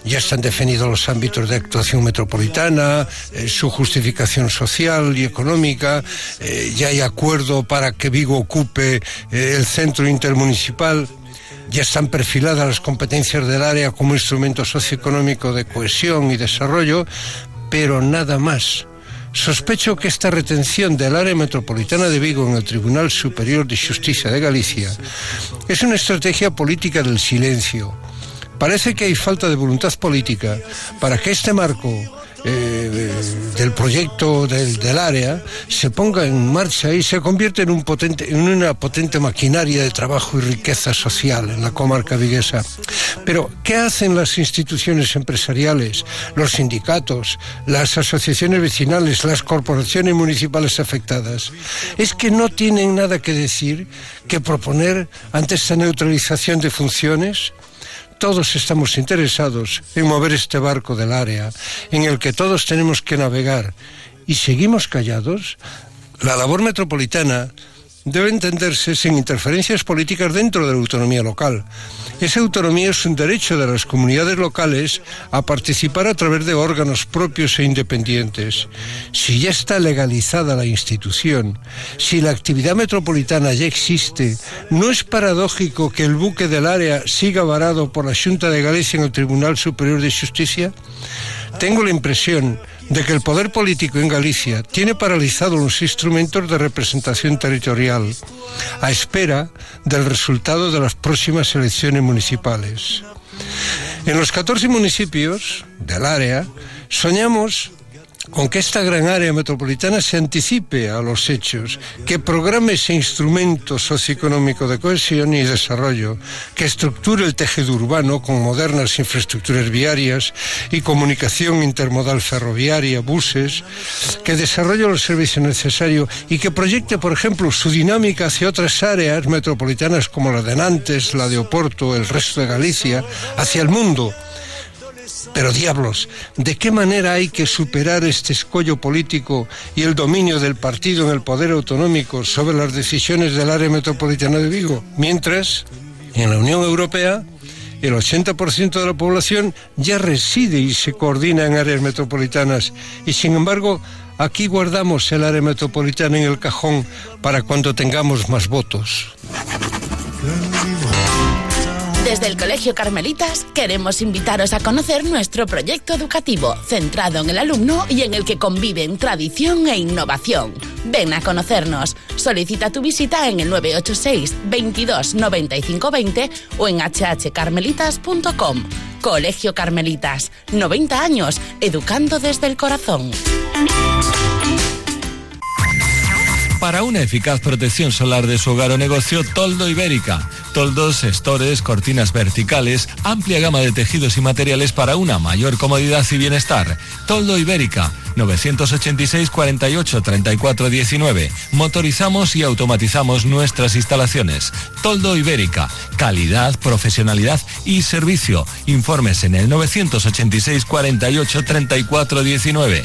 Ya están definidos los ámbitos de actuación metropolitana, eh, su justificación social y económica, eh, ya hay acuerdo para que Vigo ocupe eh, el centro intermunicipal, ya están perfiladas las competencias del área como instrumento socioeconómico de cohesión y desarrollo, pero nada más. Sospecho que esta retención del área metropolitana de Vigo en el Tribunal Superior de Justicia de Galicia es una estrategia política del silencio. Parece que hay falta de voluntad política para que este marco eh, del proyecto del, del, área se ponga en marcha y se convierte en, un potente, en una potente maquinaria de trabajo y riqueza social en la comarca viguesa. Pero, ¿qué hacen las instituciones empresariales, los sindicatos, las asociaciones vecinales, las corporaciones municipales afectadas? Es que no tienen nada que decir, que proponer ante esta neutralización de funciones todos estamos interesados en mover este barco del área en el que todos tenemos que navegar. Y seguimos callados, la labor metropolitana debe entenderse sin interferencias políticas dentro de la autonomía local. Esa autonomía es un derecho de las comunidades locales a participar a través de órganos propios e independientes. Si ya está legalizada la institución, si la actividad metropolitana ya existe, ¿no es paradójico que el buque del área siga varado por la Junta de Galicia en el Tribunal Superior de Justicia? Tengo la impresión de que el poder político en Galicia tiene paralizados los instrumentos de representación territorial a espera del resultado de las próximas elecciones municipales. En los 14 municipios del área soñamos con que esta gran área metropolitana se anticipe a los hechos, que programe ese instrumento socioeconómico de cohesión y desarrollo, que estructure el tejido urbano con modernas infraestructuras viarias y comunicación intermodal ferroviaria, buses, que desarrolle los servicios necesarios y que proyecte, por ejemplo, su dinámica hacia otras áreas metropolitanas como la de Nantes, la de Oporto, el resto de Galicia, hacia el mundo pero diablos, ¿de qué manera hay que superar este escollo político y el dominio del partido en el poder autonómico sobre las decisiones del área metropolitana de Vigo? Mientras, en la Unión Europea, el 80% de la población ya reside y se coordina en áreas metropolitanas y sin embargo aquí guardamos el área metropolitana en el cajón para cuando tengamos más votos. Desde el Colegio Carmelitas queremos invitaros a conocer nuestro proyecto educativo centrado en el alumno y en el que conviven tradición e innovación. Ven a conocernos. Solicita tu visita en el 986 22 95 20 o en hhcarmelitas.com. Colegio Carmelitas, 90 años, educando desde el corazón. Para una eficaz protección solar de su hogar o negocio, Toldo Ibérica. Toldos, estores, cortinas verticales, amplia gama de tejidos y materiales para una mayor comodidad y bienestar. Toldo Ibérica, 986 48 34 19. Motorizamos y automatizamos nuestras instalaciones. Toldo Ibérica, calidad, profesionalidad y servicio. Informes en el 986 48 34 19.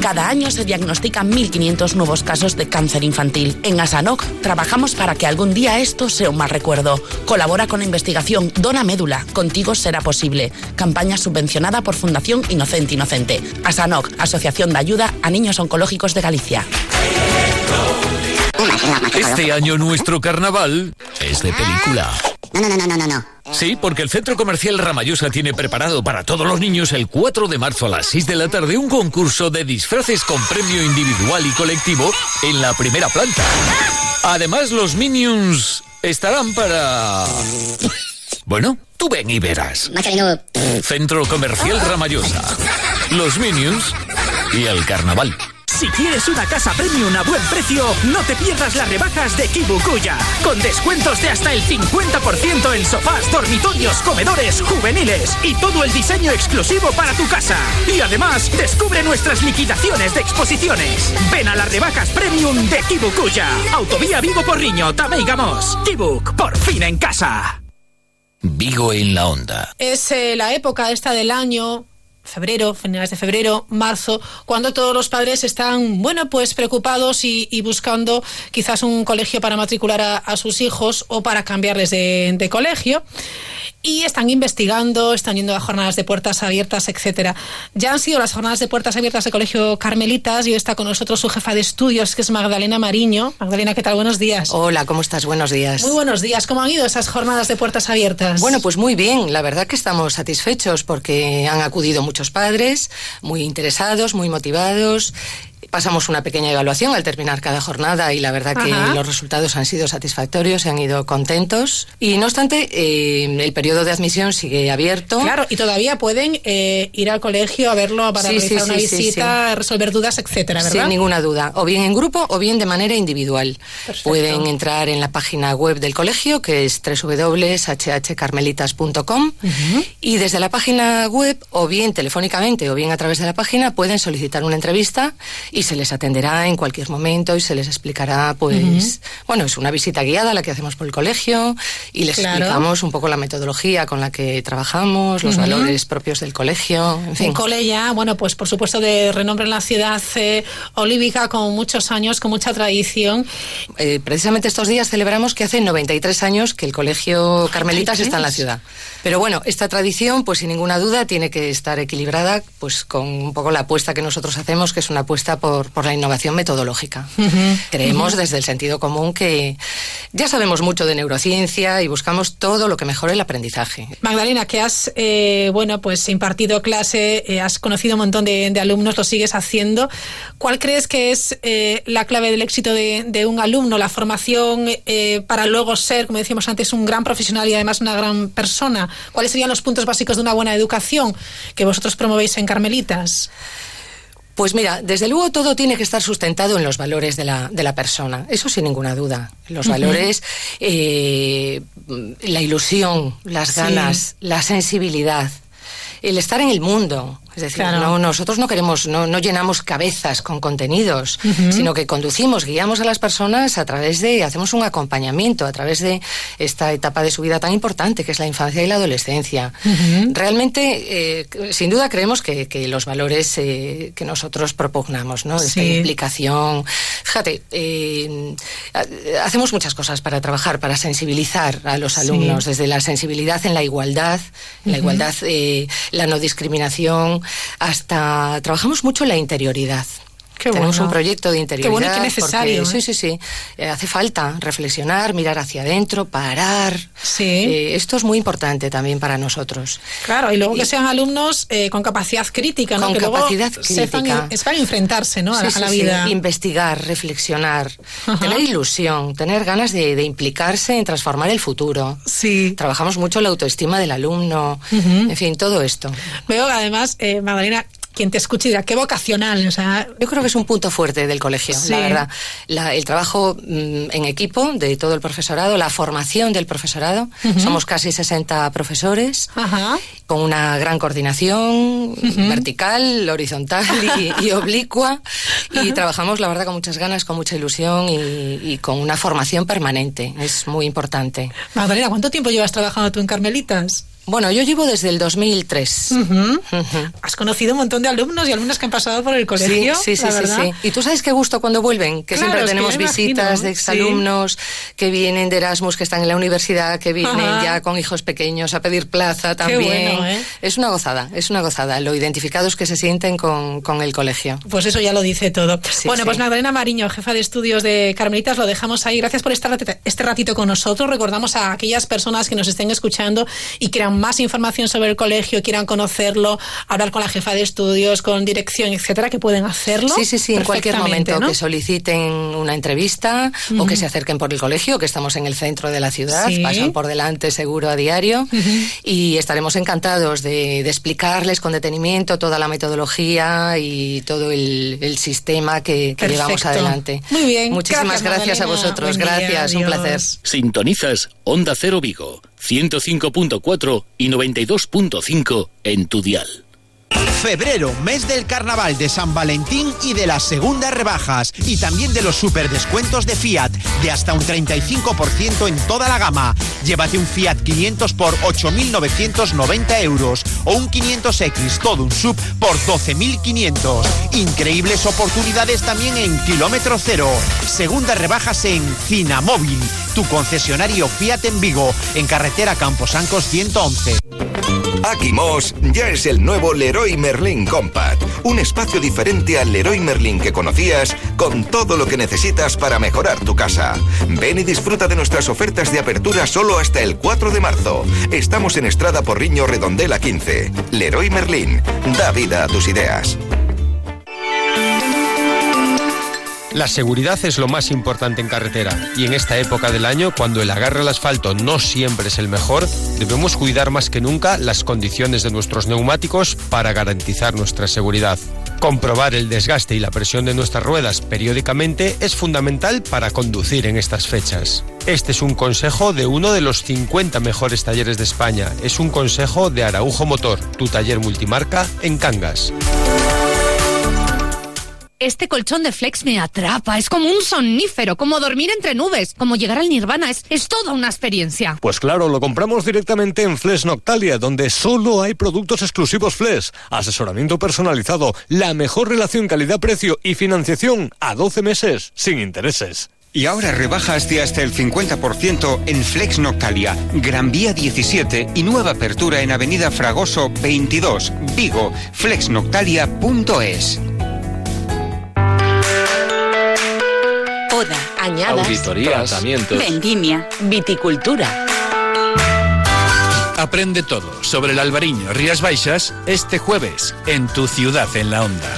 Cada año se diagnostican 1.500 nuevos casos de cáncer infantil. En Asanoc trabajamos para que algún día esto sea un mal recuerdo. Colabora con la investigación Dona Médula. Contigo será posible. Campaña subvencionada por Fundación Inocente Inocente. Asanoc, Asociación de Ayuda a Niños Oncológicos de Galicia. Este año nuestro carnaval es de película. No, no, no, no, no, no. Sí, porque el Centro Comercial Ramallosa tiene preparado para todos los niños el 4 de marzo a las 6 de la tarde un concurso de disfraces con premio individual y colectivo en la primera planta. Además, los Minions estarán para... Bueno, tú ven y verás. Centro Comercial Ramallosa. Los Minions y el carnaval. Si quieres una casa premium a buen precio, no te pierdas las rebajas de Kibukuya. Con descuentos de hasta el 50% en sofás, dormitorios, comedores, juveniles y todo el diseño exclusivo para tu casa. Y además, descubre nuestras liquidaciones de exposiciones. Ven a las rebajas premium de Kibukuya. Autovía Vigo Porriño, Tameigamos. Kibuk, por fin en casa. Vigo en la onda. Es eh, la época esta del año febrero, finales de febrero, marzo, cuando todos los padres están, bueno, pues preocupados y, y buscando quizás un colegio para matricular a, a sus hijos o para cambiarles de, de, colegio. Y están investigando, están yendo a jornadas de puertas abiertas, etcétera. Ya han sido las jornadas de puertas abiertas de Colegio Carmelitas y hoy está con nosotros su jefa de estudios, que es Magdalena Mariño. Magdalena, ¿qué tal? Buenos días. Hola, ¿cómo estás? Buenos días. Muy buenos días. ¿Cómo han ido esas jornadas de puertas abiertas? Bueno, pues muy bien. La verdad que estamos satisfechos porque han acudido muchos padres, muy interesados, muy motivados pasamos una pequeña evaluación al terminar cada jornada y la verdad que Ajá. los resultados han sido satisfactorios, se han ido contentos. Y no obstante, eh, el periodo de admisión sigue abierto. Claro, y todavía pueden eh, ir al colegio a verlo para sí, realizar sí, una sí, visita, resolver dudas, etcétera, ¿verdad? Sin ninguna duda, o bien en grupo o bien de manera individual. Perfecto. Pueden entrar en la página web del colegio, que es www.hhcarmelitas.com, uh -huh. y desde la página web, o bien telefónicamente o bien a través de la página, pueden solicitar una entrevista y se les atenderá en cualquier momento y se les explicará, pues, uh -huh. bueno, es una visita guiada la que hacemos por el colegio y les claro. explicamos un poco la metodología con la que trabajamos, los uh -huh. valores propios del colegio, en fin. Un cole ya, bueno, pues por supuesto de renombre en la ciudad eh, olívica con muchos años, con mucha tradición. Eh, precisamente estos días celebramos que hace 93 años que el colegio Carmelitas está en la ciudad. Pero bueno, esta tradición, pues sin ninguna duda, tiene que estar equilibrada pues con un poco la apuesta que nosotros hacemos, que es una apuesta por por, por la innovación metodológica. Creemos desde el sentido común que ya sabemos mucho de neurociencia y buscamos todo lo que mejore el aprendizaje. Magdalena, que has eh, bueno pues impartido clase, eh, has conocido un montón de, de, alumnos, lo sigues haciendo. ¿Cuál crees que es eh, la clave del éxito de, de un alumno, la formación eh, para luego ser, como decíamos antes, un gran profesional y además una gran persona? ¿Cuáles serían los puntos básicos de una buena educación que vosotros promovéis en Carmelitas? Pues mira, desde luego todo tiene que estar sustentado en los valores de la, de la persona, eso sin ninguna duda. Los uh -huh. valores, eh, la ilusión, las ganas, sí. la sensibilidad, el estar en el mundo. Es decir, claro. no, nosotros no queremos, no, no, llenamos cabezas con contenidos, uh -huh. sino que conducimos, guiamos a las personas a través de, hacemos un acompañamiento a través de esta etapa de su vida tan importante que es la infancia y la adolescencia. Uh -huh. Realmente, eh, sin duda, creemos que, que los valores eh, que nosotros propugnamos, ¿no? Esta sí. implicación. Fíjate, eh, hacemos muchas cosas para trabajar, para sensibilizar a los alumnos, sí. desde la sensibilidad en la igualdad, en la uh -huh. igualdad, la no discriminación hasta trabajamos mucho en la interioridad. Qué Tenemos bueno. un proyecto de interioridad. Qué bueno y qué necesario. Porque, ¿eh? Sí, sí, sí. Eh, hace falta reflexionar, mirar hacia adentro, parar. Sí. Eh, esto es muy importante también para nosotros. Claro, y luego y, que sean alumnos eh, con capacidad crítica, ¿no? Con que capacidad luego crítica. Sepan, enfrentarse, ¿no? Sí, a, sí, a, la sí. vida. Investigar, reflexionar, Ajá. tener ilusión, tener ganas de, de, implicarse en transformar el futuro. Sí. Trabajamos mucho la autoestima del alumno. Uh -huh. En fin, todo esto. Veo además, eh, Magdalena, quien te escuche dirá, qué vocacional. O sea... Yo creo que es un punto fuerte del colegio, sí. la verdad. La, el trabajo mmm, en equipo de todo el profesorado, la formación del profesorado. Uh -huh. Somos casi 60 profesores, uh -huh. con una gran coordinación uh -huh. vertical, horizontal y, y oblicua. Y trabajamos, la verdad, con muchas ganas, con mucha ilusión y, y, con una formación permanente. Es muy importante. Magdalena, ¿cuánto tiempo llevas trabajando tú en Carmelitas? Bueno, yo llevo desde el 2003. Uh -huh. Uh -huh. Has conocido un montón de alumnos y alumnas que han pasado por el colegio. Sí, sí, sí, sí, sí, Y tú sabes qué gusto cuando vuelven, que claro, siempre tenemos que visitas de exalumnos sí. que vienen de Erasmus, que están en la universidad, que vienen Ajá. ya con hijos pequeños a pedir plaza también. Qué bueno, ¿eh? Es una gozada, es una gozada, lo identificados que se sienten con, con el colegio. Pues eso ya lo dice todo. Sí, bueno, pues Magdalena Mariño, jefa de estudios de Carmelitas, lo dejamos ahí. Gracias por estar este ratito con nosotros. Recordamos a aquellas personas que nos estén escuchando y quieran más información sobre el colegio, quieran conocerlo, hablar con la jefa de estudios, con dirección, etcétera, que pueden hacerlo. Sí, sí, sí, en cualquier momento ¿no? que soliciten una entrevista uh -huh. o que se acerquen por el colegio, que estamos en el centro de la ciudad, sí. pasan por delante seguro a diario uh -huh. y estaremos encantados de, de, explicarles con detenimiento toda la metodología y todo el, el sistema que, que llevamos adelante. Muy bien. Muchísimas gracias, gracias a vosotros. Buen gracias, día, un placer. Sintonizas Onda Cero Vigo 105.4 y 92.5 en tu dial. Febrero, mes del carnaval de San Valentín y de las segundas rebajas y también de los super descuentos de Fiat de hasta un 35% en toda la gama. Llévate un Fiat 500 por 8.990 euros o un 500X todo un sub por 12.500. Increíbles oportunidades también en kilómetro cero. Segundas rebajas en Cinamóvil, tu concesionario Fiat en Vigo, en carretera Camposancos 111. Aquimos ya es el nuevo Leroy Merlin Compact, un espacio diferente al Leroy Merlin que conocías con todo lo que necesitas para mejorar tu casa. Ven y disfruta de nuestras ofertas de apertura solo hasta el 4 de marzo. Estamos en Estrada Porriño Redondela 15. Leroy Merlin, da vida a tus ideas. La seguridad es lo más importante en carretera y en esta época del año, cuando el agarre al asfalto no siempre es el mejor, debemos cuidar más que nunca las condiciones de nuestros neumáticos para garantizar nuestra seguridad. Comprobar el desgaste y la presión de nuestras ruedas periódicamente es fundamental para conducir en estas fechas. Este es un consejo de uno de los 50 mejores talleres de España. Es un consejo de Araujo Motor, tu taller multimarca en Cangas. Este colchón de Flex me atrapa, es como un somnífero, como dormir entre nubes, como llegar al nirvana, es, es toda una experiencia. Pues claro, lo compramos directamente en Flex Noctalia, donde solo hay productos exclusivos Flex, asesoramiento personalizado, la mejor relación calidad-precio y financiación a 12 meses, sin intereses. Y ahora rebajas de hasta el 50% en Flex Noctalia, Gran Vía 17 y nueva apertura en Avenida Fragoso 22, Vigo, flexnoctalia.es. añadas, auditorías, tratamientos. vendimia, viticultura. Aprende todo sobre el albariño Rías Baixas este jueves en tu ciudad en la onda.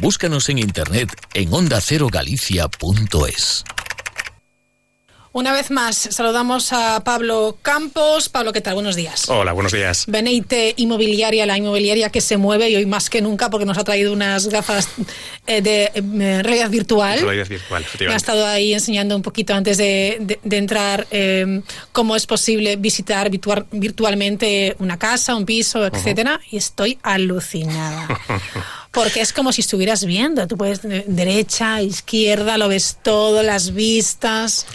Búscanos en internet en ondacerogalicia.es. Una vez más, saludamos a Pablo Campos. Pablo, ¿qué tal? Buenos días. Hola, buenos días. Beneite Inmobiliaria, la inmobiliaria que se mueve y hoy más que nunca porque nos ha traído unas gafas eh, de eh, realidad virtual. Realidad virtual, Me ha efectivamente. estado ahí enseñando un poquito antes de, de- de entrar eh, cómo es posible visitar virtual- virtualmente una casa, un piso, etcétera, y estoy alucinada. Porque es como si estuvieras viendo. Tú puedes de- derecha, izquierda, lo ves todo, las vistas.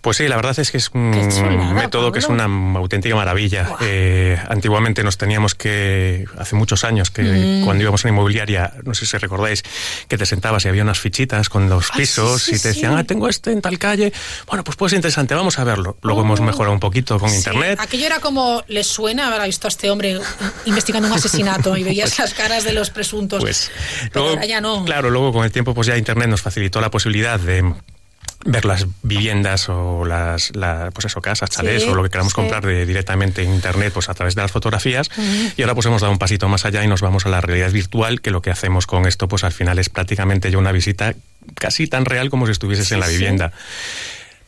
Pues sí, la verdad es que es un chulada, método que es una auténtica maravilla. Eh, antiguamente nos teníamos que, hace muchos años, que Mm. cuando íbamos a una inmobiliaria, no sé si recordáis, que te sentabas y había unas fichitas con los Ay, pisos sí, sí, y te decían, sí. ah, tengo este en tal calle. Bueno, pues pues interesante, vamos a verlo. Luego hemos mejorado un poquito con Oh. Internet. Aquello era como, ¿le suena haber visto a este hombre investigando un asesinato y veías las caras de los presuntos? Pues Pero luego, ahora ya no. Claro, luego con el tiempo pues ya Internet nos facilitó la posibilidad de ver las viviendas o las la- pues eso casas chalés Sí, o lo que queramos sí. comprar de- directamente en internet pues a través de las fotografías y ahora pues hemos dado un pasito más allá y nos vamos a la realidad virtual que lo que hacemos con esto pues al final es prácticamente ya una visita casi tan real como si estuvieses en la vivienda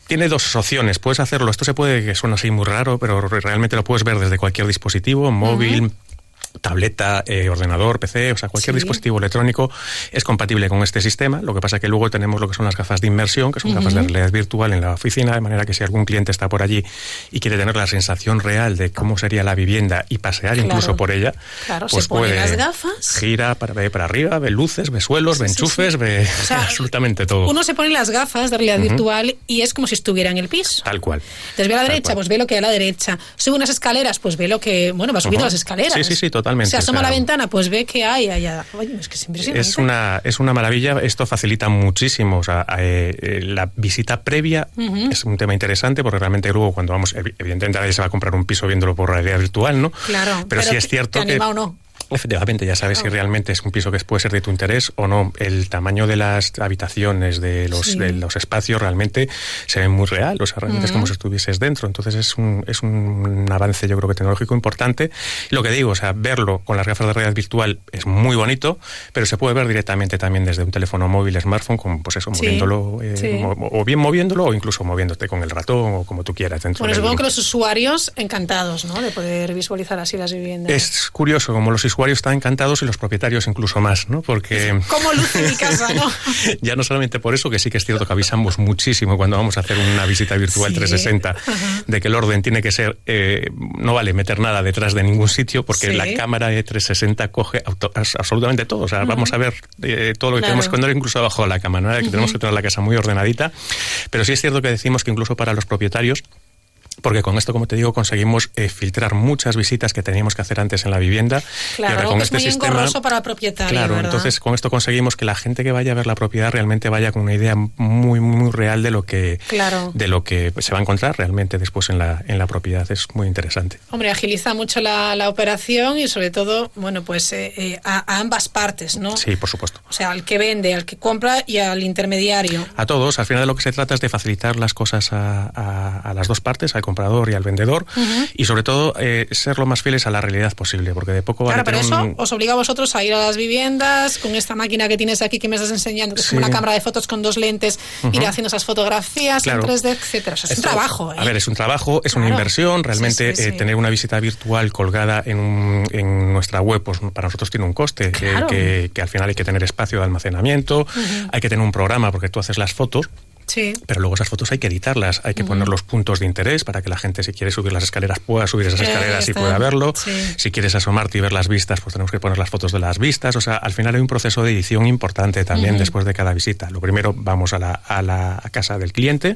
tiene dos opciones. Puedes hacerlo. Esto se puede que suena así muy raro, pero re- realmente lo puedes ver desde cualquier dispositivo, móvil. Tableta, eh, ordenador, PC, o sea, cualquier Sí. dispositivo electrónico es compatible con este sistema. Lo que pasa que luego tenemos lo que son las gafas de inmersión, que son gafas de realidad virtual en la oficina, de manera que si algún cliente está por allí y quiere tener la sensación real de cómo sería la vivienda y pasear Claro. incluso por ella, Claro, pues se puede las gafas. gira para, ve para arriba, ve luces, ve suelos, ve Sí, enchufes, sí. ve sea, absolutamente todo. Uno se pone las gafas de realidad virtual y es como si estuviera en el piso. Tal cual. Entonces ve a la Tal derecha, cual. pues ve lo que hay a la derecha. Sube unas escaleras, pues ve lo que, bueno, va subiendo Ujú. las escaleras. Sí, sí, sí, totalmente. Se asoma O sea, a la ventana, pues ve que hay allá. Oye, es que es impresionante. Es una, es una maravilla, esto facilita muchísimo. O sea, eh, eh, la visita previa es un tema interesante porque realmente luego cuando vamos, evi- evidentemente nadie se va a comprar un piso viéndolo por realidad virtual, ¿no? Claro, Pero, sí te- es cierto te que... anima o no. Efectivamente, ya sabes si realmente es un piso que puede ser de tu interés o no. El tamaño de las habitaciones, de los, Sí. de los espacios, realmente se ve muy real. O sea, realmente es como si estuvieses dentro. Entonces es un, es un avance, yo creo que tecnológico importante. Y lo que digo, o sea, verlo con las gafas de realidad virtual es muy bonito, pero se puede ver directamente también desde un teléfono móvil, smartphone, como pues eso, Sí, moviéndolo, eh, sí. o bien moviéndolo o incluso moviéndote con el ratón o como tú quieras. Dentro Bueno, supongo que los usuarios encantados, ¿no? De poder visualizar así las viviendas. Es curioso, como los usuarios están encantados y los propietarios incluso más, ¿no? Porque ¿Cómo luce mi casa, no? ya no solamente por eso, que sí que es cierto que avisamos muchísimo cuando vamos a hacer una visita virtual Sí. 360, Ajá. de que el orden tiene que ser, eh, no vale meter nada detrás de ningún sitio, porque Sí. la cámara de 360 coge auto- absolutamente todo. O sea, vamos a ver eh, todo lo que Claro. tenemos que poner incluso abajo de la cama, ¿no? Que tenemos que tener la casa muy ordenadita. Pero sí es cierto que decimos que incluso para los propietarios, porque con esto, como te digo, conseguimos eh, filtrar muchas visitas que teníamos que hacer antes en la vivienda. y Claro, ahora algo con que este es muy sistema. engorroso para el propietario, Claro, ¿verdad? entonces con esto conseguimos que la gente que vaya a ver la propiedad realmente vaya con una idea muy, muy real de lo que, Claro. de lo que se va a encontrar realmente después en la, en la propiedad. Es muy interesante. Hombre, agiliza mucho la, la operación y sobre todo, bueno, pues eh, eh, a, a ambas partes, ¿no? Sí, por supuesto. O sea, al que vende, al que compra y al intermediario. A todos, al final de lo que se trata es de facilitar las cosas a, a- a las dos partes, al comprador y al vendedor, Ujú. y sobre todo eh, ser lo más fieles a la realidad posible, porque de poco vale Claro, pero eso un- os obliga a vosotros a ir a las viviendas con esta máquina que tienes aquí que me estás enseñando, que es como Sí. una cámara de fotos con dos lentes, Ujú. ir haciendo esas fotografías Claro. en 3D, etcétera. O sea, es un Esto- trabajo, ¿eh? A ver, es un trabajo, es una Claro. inversión. Realmente Sí, sí, eh, sí. tener una visita virtual colgada en, un- en nuestra web, pues para nosotros tiene un coste, que- Claro. que, que al final hay que tener espacio de almacenamiento, Ujú. hay que tener un programa porque tú haces las fotos. Sí. Pero luego esas fotos hay que editarlas, hay que poner los puntos de interés para que la gente, si quiere subir las escaleras, pueda subir esas escaleras y pueda verlo. Sí. Si quieres asomarte y ver las vistas, pues tenemos que poner las fotos de las vistas. O sea, al final hay un proceso de edición importante también después de cada visita. Lo primero, vamos a la, a la casa del cliente.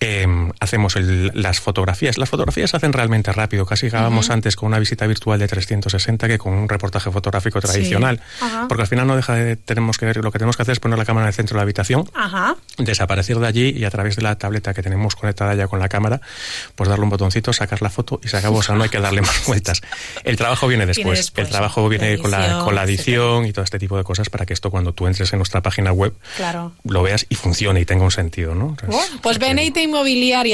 Em, hacemos las fotografías. Las fotografías se hacen realmente rápido, casi grabamos antes con una visita virtual de 360 que con un reportaje fotográfico tradicional, porque al final no deja de tenemos que ver lo que tenemos que hacer es poner la cámara en el centro de la habitación, desaparecer de allí y a través de la tableta que tenemos conectada ya con la cámara, pues darle un botoncito, sacar la foto y se acabó, o sea, no hay que darle más vueltas. El trabajo viene después, el trabajo viene con la, con la edición y todo este tipo de cosas para que esto cuando tú entres en nuestra página web lo veas y funcione y tenga un sentido, ¿no? pues Beneite Inmobiliaria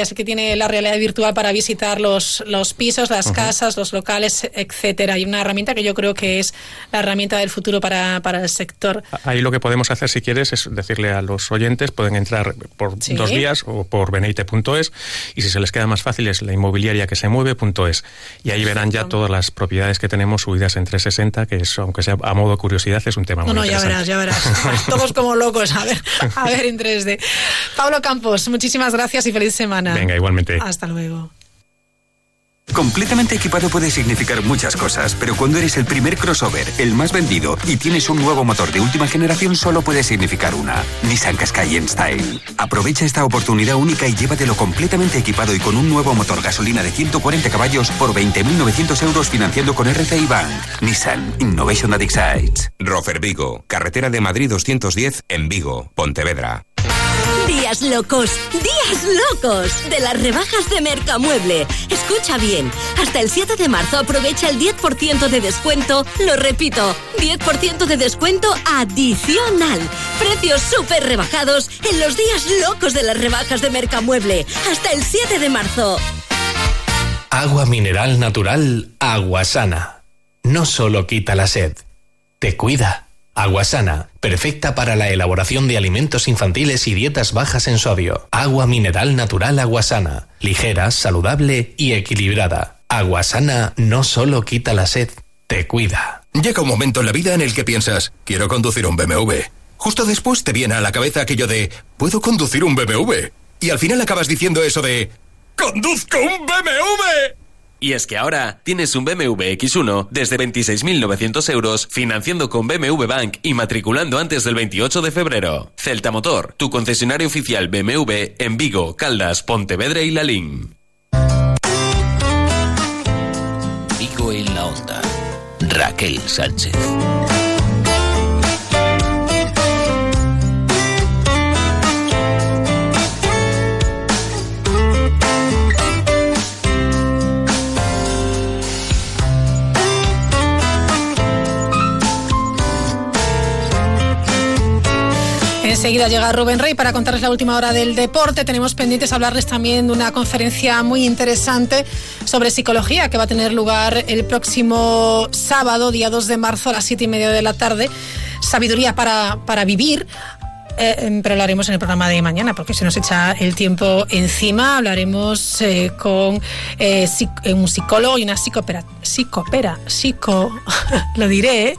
sí que tiene la realidad virtual para visitar los, los pisos, las casas, los locales, etcétera. Y una herramienta que yo creo que es la herramienta del futuro para, para el sector. Ahí lo que podemos hacer, si quieres, es decirle a los oyentes, pueden entrar por dos días o por beneite.es y si se les queda más fácil es la inmobiliaria que se mueve.es. Y ahí verán ya todas las propiedades que tenemos subidas en 360, que es, aunque sea a modo de curiosidad, es un tema no, muy no, interesante. ya verás, ya verás. Todos como locos, a ver, a ver en 3D. Pablo Campos, muchísimas gracias y feliz semana. Venga, igualmente. Hasta luego. Completamente equipado puede significar muchas cosas, pero cuando eres el primer crossover, el más vendido y tienes un nuevo motor de última generación, solo puede significar una: Nissan Qashqai en Style. Aprovecha esta oportunidad única y llévatelo completamente equipado y con un nuevo motor gasolina de 140 caballos por 20.900 euros financiando con RCI Bank. Nissan Innovation that excites. Rofer Vigo, carretera de Madrid 210 en Vigo, Pontevedra. Días locos, días locos de las rebajas de Mercamueble. Escucha bien, hasta el 7 de marzo aprovecha el 10% de descuento, lo repito, 10% de descuento adicional. Precios súper rebajados en los días locos de las rebajas de Mercamueble, hasta el 7 de marzo. Agua mineral natural, agua sana. No solo quita la sed, te cuida. Agua sana, perfecta para la elaboración de alimentos infantiles y dietas bajas en sodio. Agua mineral natural agua sana, ligera, saludable y equilibrada. Agua sana no solo quita la sed, te cuida. Llega un momento en la vida en el que piensas, quiero conducir un BMW. Justo después te viene a la cabeza aquello de, ¿puedo conducir un BMW? Y al final acabas diciendo eso de, ¡conduzco un BMW! Y es que ahora tienes un BMW X1 desde 26.900 euros financiando con BMW Bank y matriculando antes del 28 de febrero. Celta Motor, tu concesionario oficial BMW en Vigo, Caldas, Pontevedra y Lalín. Vigo en la onda. Raquel Sánchez. Enseguida llega Rubén Rey para contarles la última hora del deporte. Tenemos pendientes hablarles también de una conferencia muy interesante sobre psicología que va a tener lugar el próximo sábado, día 2 de marzo a las 7 y media de la tarde. Sabiduría para, para vivir. Eh, em, pero lo haremos en el programa de mañana porque se nos echa el tiempo encima. Hablaremos eh, con eh, un psicólogo y una psicopera, psicopera, psico, lo diré,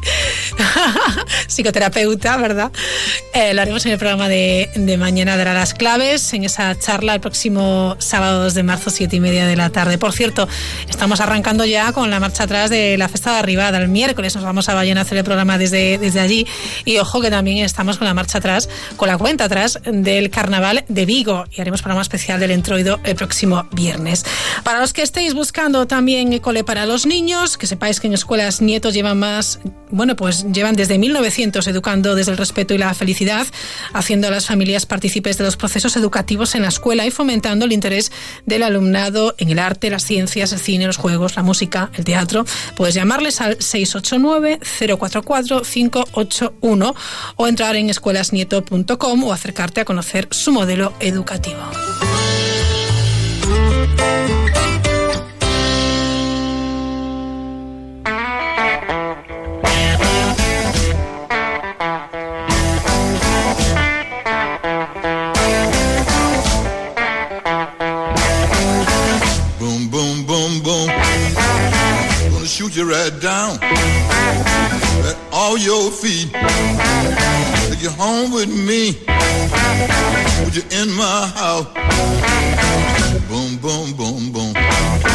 psicoterapeuta, ¿verdad? lo haremos en el programa de, mañana. Dará las claves en esa charla el próximo sábado 2 de marzo, siete y media de la tarde. Por cierto, estamos arrancando ya con la marcha atrás de la festa de arribada. El miércoles nos vamos a Ballena a hacer el programa desde, desde allí. Y ojo que también estamos con la marcha atrás con la cuenta atrás del Carnaval de Vigo y haremos programa especial del Entroido el próximo viernes. Para los que estéis buscando también cole para los niños, que sepáis que en escuelas nietos llevan más, bueno, pues llevan desde 1900 educando desde el respeto y la felicidad, haciendo a las familias partícipes de los procesos educativos en la escuela y fomentando el interés del alumnado en el arte, las ciencias, el cine, los juegos, la música, el teatro. Puedes llamarles al 689 044 581 o entrar en escuelasnieto.com o acercarte a conocer su modelo educativo. Shoot you right down at all your feet. Take you home with me. Would you in my house? Boom, boom, boom, boom.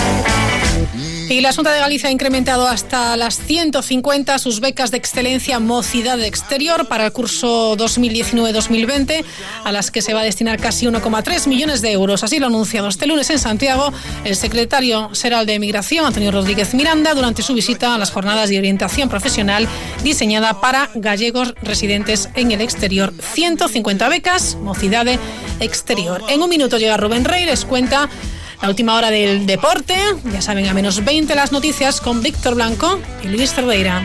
Y la Junta de Galicia ha incrementado hasta las 150 sus becas de excelencia Mocidad Exterior para el curso 2019-2020, a las que se va a destinar casi 1,3 millones de euros. Así lo ha anunciado este lunes en Santiago el secretario general de Migración, Antonio Rodríguez Miranda, durante su visita a las jornadas de orientación profesional diseñada para gallegos residentes en el exterior. 150 becas, Mocidad Exterior. En un minuto llega Rubén Rey, les cuenta la última hora del deporte. Ya saben, a menos 20 las noticias con Víctor Blanco y Luis Cerdeira.